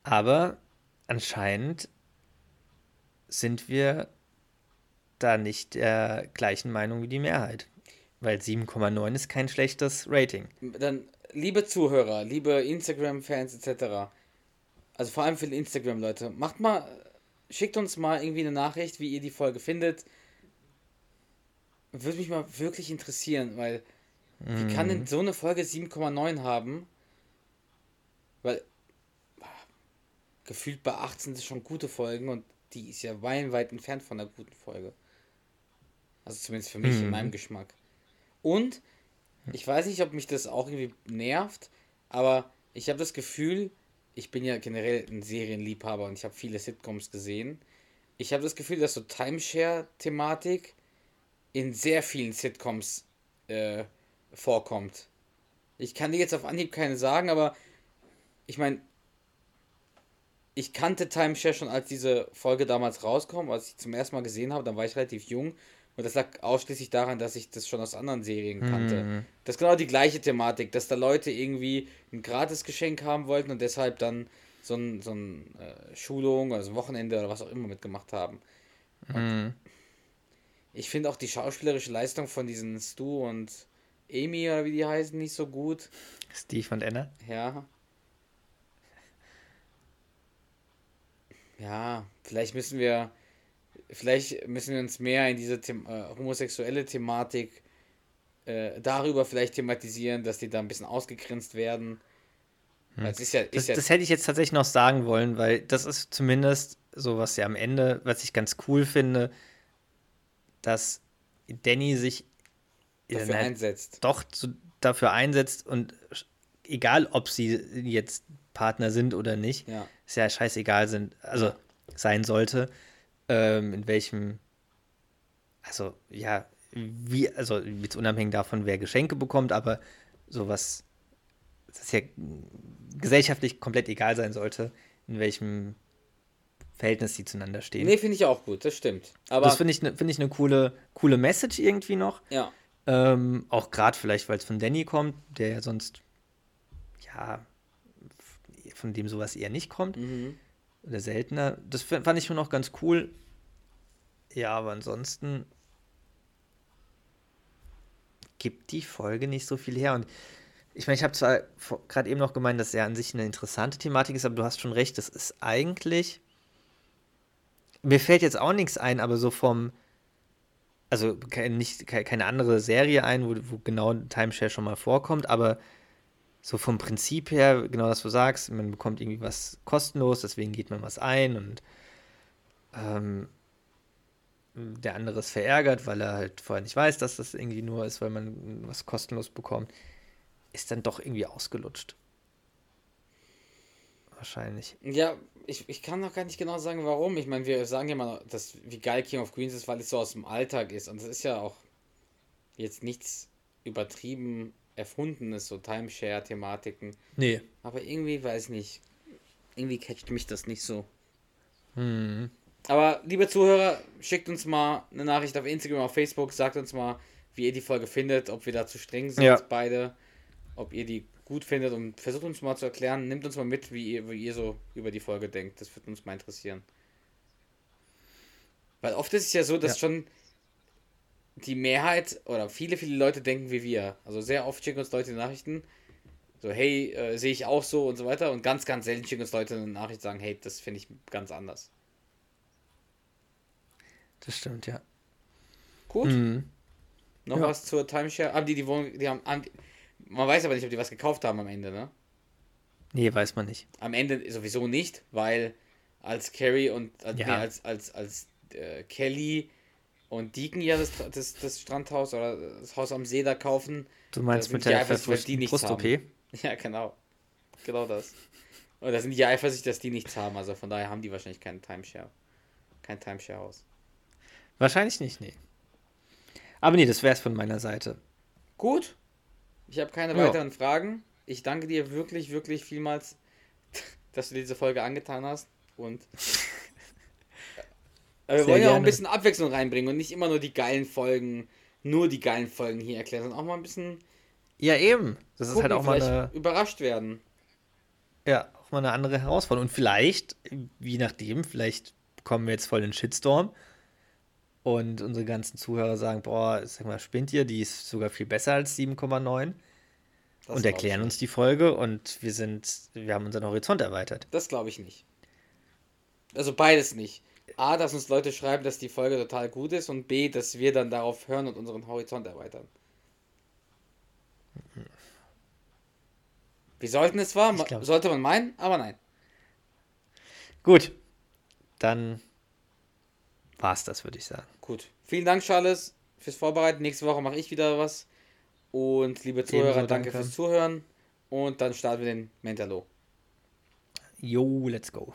Aber anscheinend sind wir da nicht der gleichen Meinung wie die Mehrheit. Weil 7,9 ist kein schlechtes Rating. Dann, liebe Zuhörer, liebe Instagram-Fans etc., also vor allem für die Instagram-Leute, macht mal, schickt uns mal irgendwie eine Nachricht, wie ihr die Folge findet. Würde mich mal wirklich interessieren, weil wie kann denn mhm. so eine Folge 7,9 haben? Weil gefühlt bei 18 sind schon gute Folgen und die ist ja weit entfernt von einer guten Folge. Also zumindest für mich mhm. in meinem Geschmack. Und ich weiß nicht, ob mich das auch irgendwie nervt, aber ich habe das Gefühl, ich bin ja generell ein Serienliebhaber und ich habe viele Sitcoms gesehen. Ich habe das Gefühl, dass so Timeshare-Thematik in sehr vielen Sitcoms äh, vorkommt. Ich kann dir jetzt auf Anhieb keine sagen, aber ich meine, ich kannte Timeshare schon, als diese Folge damals rauskam, als ich zum ersten Mal gesehen habe, dann war ich relativ jung und das lag ausschließlich daran, dass ich das schon aus anderen Serien kannte. Mhm. Das ist genau die gleiche Thematik, dass da Leute irgendwie ein Gratisgeschenk haben wollten und deshalb dann so ein, so ein äh, Schulung, also Wochenende oder was auch immer mitgemacht haben. Mhm. Ich finde auch die schauspielerische Leistung von diesen Stu und Amy oder wie die heißen nicht so gut. Steve und Anna? Ja. Ja, vielleicht müssen wir vielleicht müssen wir uns mehr in diese The äh, homosexuelle Thematik äh, darüber vielleicht thematisieren, dass die da ein bisschen ausgegrenzt werden. Hm. Ja, ist das, ja das hätte ich jetzt tatsächlich noch sagen wollen, weil das ist zumindest so, was ja am Ende, was ich ganz cool finde, dass Danny sich dafür halt einsetzt. Doch zu, dafür einsetzt und egal, ob sie jetzt Partner sind oder nicht, ja. ist ja scheißegal sind, also sein sollte ähm, in welchem, also ja, wie, also jetzt unabhängig davon, wer Geschenke bekommt, aber sowas, das ja gesellschaftlich komplett egal sein sollte, in welchem Verhältnis die zueinander stehen. Nee, finde ich auch gut, das stimmt. Aber das finde ich, ne, find ich eine coole, coole Message irgendwie noch. Ja. Ähm, auch gerade vielleicht, weil es von Danny kommt, der ja sonst, ja, von dem sowas eher nicht kommt. Mhm oder seltener. Das fand ich schon noch ganz cool. Ja, aber ansonsten gibt die Folge nicht so viel her. Und ich meine, ich habe zwar gerade eben noch gemeint, dass ja an sich eine interessante Thematik ist, aber du hast schon recht, das ist eigentlich. Mir fällt jetzt auch nichts ein, aber so vom. Also nicht, keine andere Serie ein, wo, wo genau Timeshare schon mal vorkommt, aber so vom Prinzip her, genau das du sagst, man bekommt irgendwie was kostenlos, deswegen geht man was ein und ähm, der andere ist verärgert, weil er halt vorher nicht weiß, dass das irgendwie nur ist, weil man was kostenlos bekommt, ist dann doch irgendwie ausgelutscht. Wahrscheinlich. Ja, ich, ich kann noch gar nicht genau sagen, warum. Ich meine, wir sagen ja mal, dass, wie geil King of Queens ist, weil es so aus dem Alltag ist. Und das ist ja auch jetzt nichts übertrieben erfundenes, so Timeshare-Thematiken. Nee. Aber irgendwie, weiß ich nicht, irgendwie catcht mich das nicht so. Hm. Aber liebe Zuhörer, schickt uns mal eine Nachricht auf Instagram, auf Facebook, sagt uns mal, wie ihr die Folge findet, ob wir da zu streng sind, ja. beide, ob ihr die gut findet und versucht uns mal zu erklären, nimmt uns mal mit, wie ihr, wie ihr so über die Folge denkt. Das würde uns mal interessieren. Weil oft ist es ja so, dass ja. schon die Mehrheit oder viele, viele Leute denken wie wir. Also sehr oft schicken uns Leute Nachrichten, so, hey, äh, sehe ich auch so und so weiter. Und ganz, ganz selten schicken uns Leute eine Nachricht, sagen, hey, das finde ich ganz anders. Das stimmt, ja. Gut. Mhm. Noch ja. was zur Timeshare? Haben die die Wohnung, die haben, haben, man weiß aber nicht, ob die was gekauft haben am Ende, ne? Nee, weiß man nicht. Am Ende sowieso nicht, weil als Carrie und als, ja. nee, als, als, als äh, Kelly und Deacon ja das, das, das Strandhaus oder das Haus am See da kaufen. Du meinst mit der verfrüchten Brust-OP? Ja, genau. Genau das. Und da sind die eifersüchtig, dass die nichts haben. Also von daher haben die wahrscheinlich keinen Timeshare. Kein Timeshare-Haus. Wahrscheinlich nicht, nee. Aber nee, das wäre es von meiner Seite. Gut. Ich habe keine ja. weiteren Fragen. Ich danke dir wirklich, wirklich vielmals, dass du diese Folge angetan hast. Und. Aber wir Sehr wollen ja auch ein bisschen Abwechslung reinbringen und nicht immer nur die geilen Folgen, nur die geilen Folgen hier erklären, sondern auch mal ein bisschen. Ja, eben. Das gucken, ist halt auch mal eine. Überrascht werden. Ja, auch mal eine andere Herausforderung. Und vielleicht, je nachdem, vielleicht bekommen wir jetzt voll den Shitstorm und unsere ganzen Zuhörer sagen, boah, sag mal, spinnt ihr, die ist sogar viel besser als 7,9 und erklären uns die Folge und wir sind, wir haben unseren Horizont erweitert. Das glaube ich nicht. Also beides nicht. A, dass uns Leute schreiben, dass die Folge total gut ist und B, dass wir dann darauf hören und unseren Horizont erweitern. Wir sollten es zwar, sollte man meinen, aber nein. Gut, dann war es das, würde ich sagen. Gut. Vielen Dank, Charles, fürs Vorbereiten. Nächste Woche mache ich wieder was. Und liebe Zuhörer, Ebenso, danke, fürs Zuhören. Und dann starten wir den Mentalo. Jo, let's go.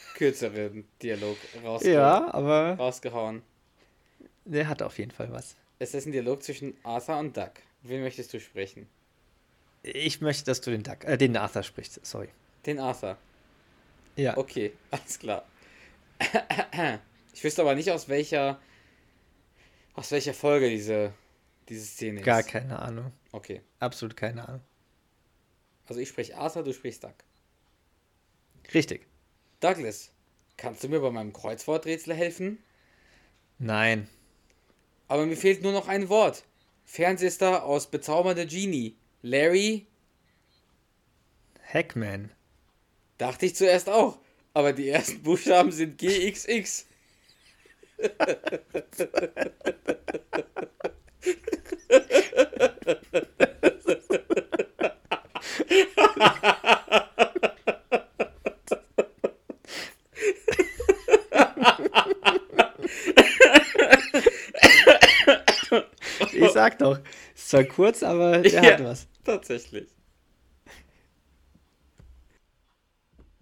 kürzeren Dialog rausge ja, aber rausgehauen. Der hat auf jeden Fall was. Es ist ein Dialog zwischen Arthur und Duck. Wen möchtest du sprechen? Ich möchte, dass du den Duck, äh, den Arthur sprichst, sorry. Den Arthur. Ja. Okay, alles klar. Ich wüsste aber nicht, aus welcher aus welcher Folge diese, diese Szene ist. Gar keine Ahnung. Okay. Absolut keine Ahnung. Also ich spreche Arthur, du sprichst Duck. Richtig. Douglas, kannst du mir bei meinem Kreuzworträtsel helfen? Nein. Aber mir fehlt nur noch ein Wort. Fernsehstar aus Bezaubernde Genie. Larry? Hackman. Dachte ich zuerst auch. Aber die ersten Buchstaben sind GXX. sag doch, es war kurz, aber der ja, hat was. Tatsächlich.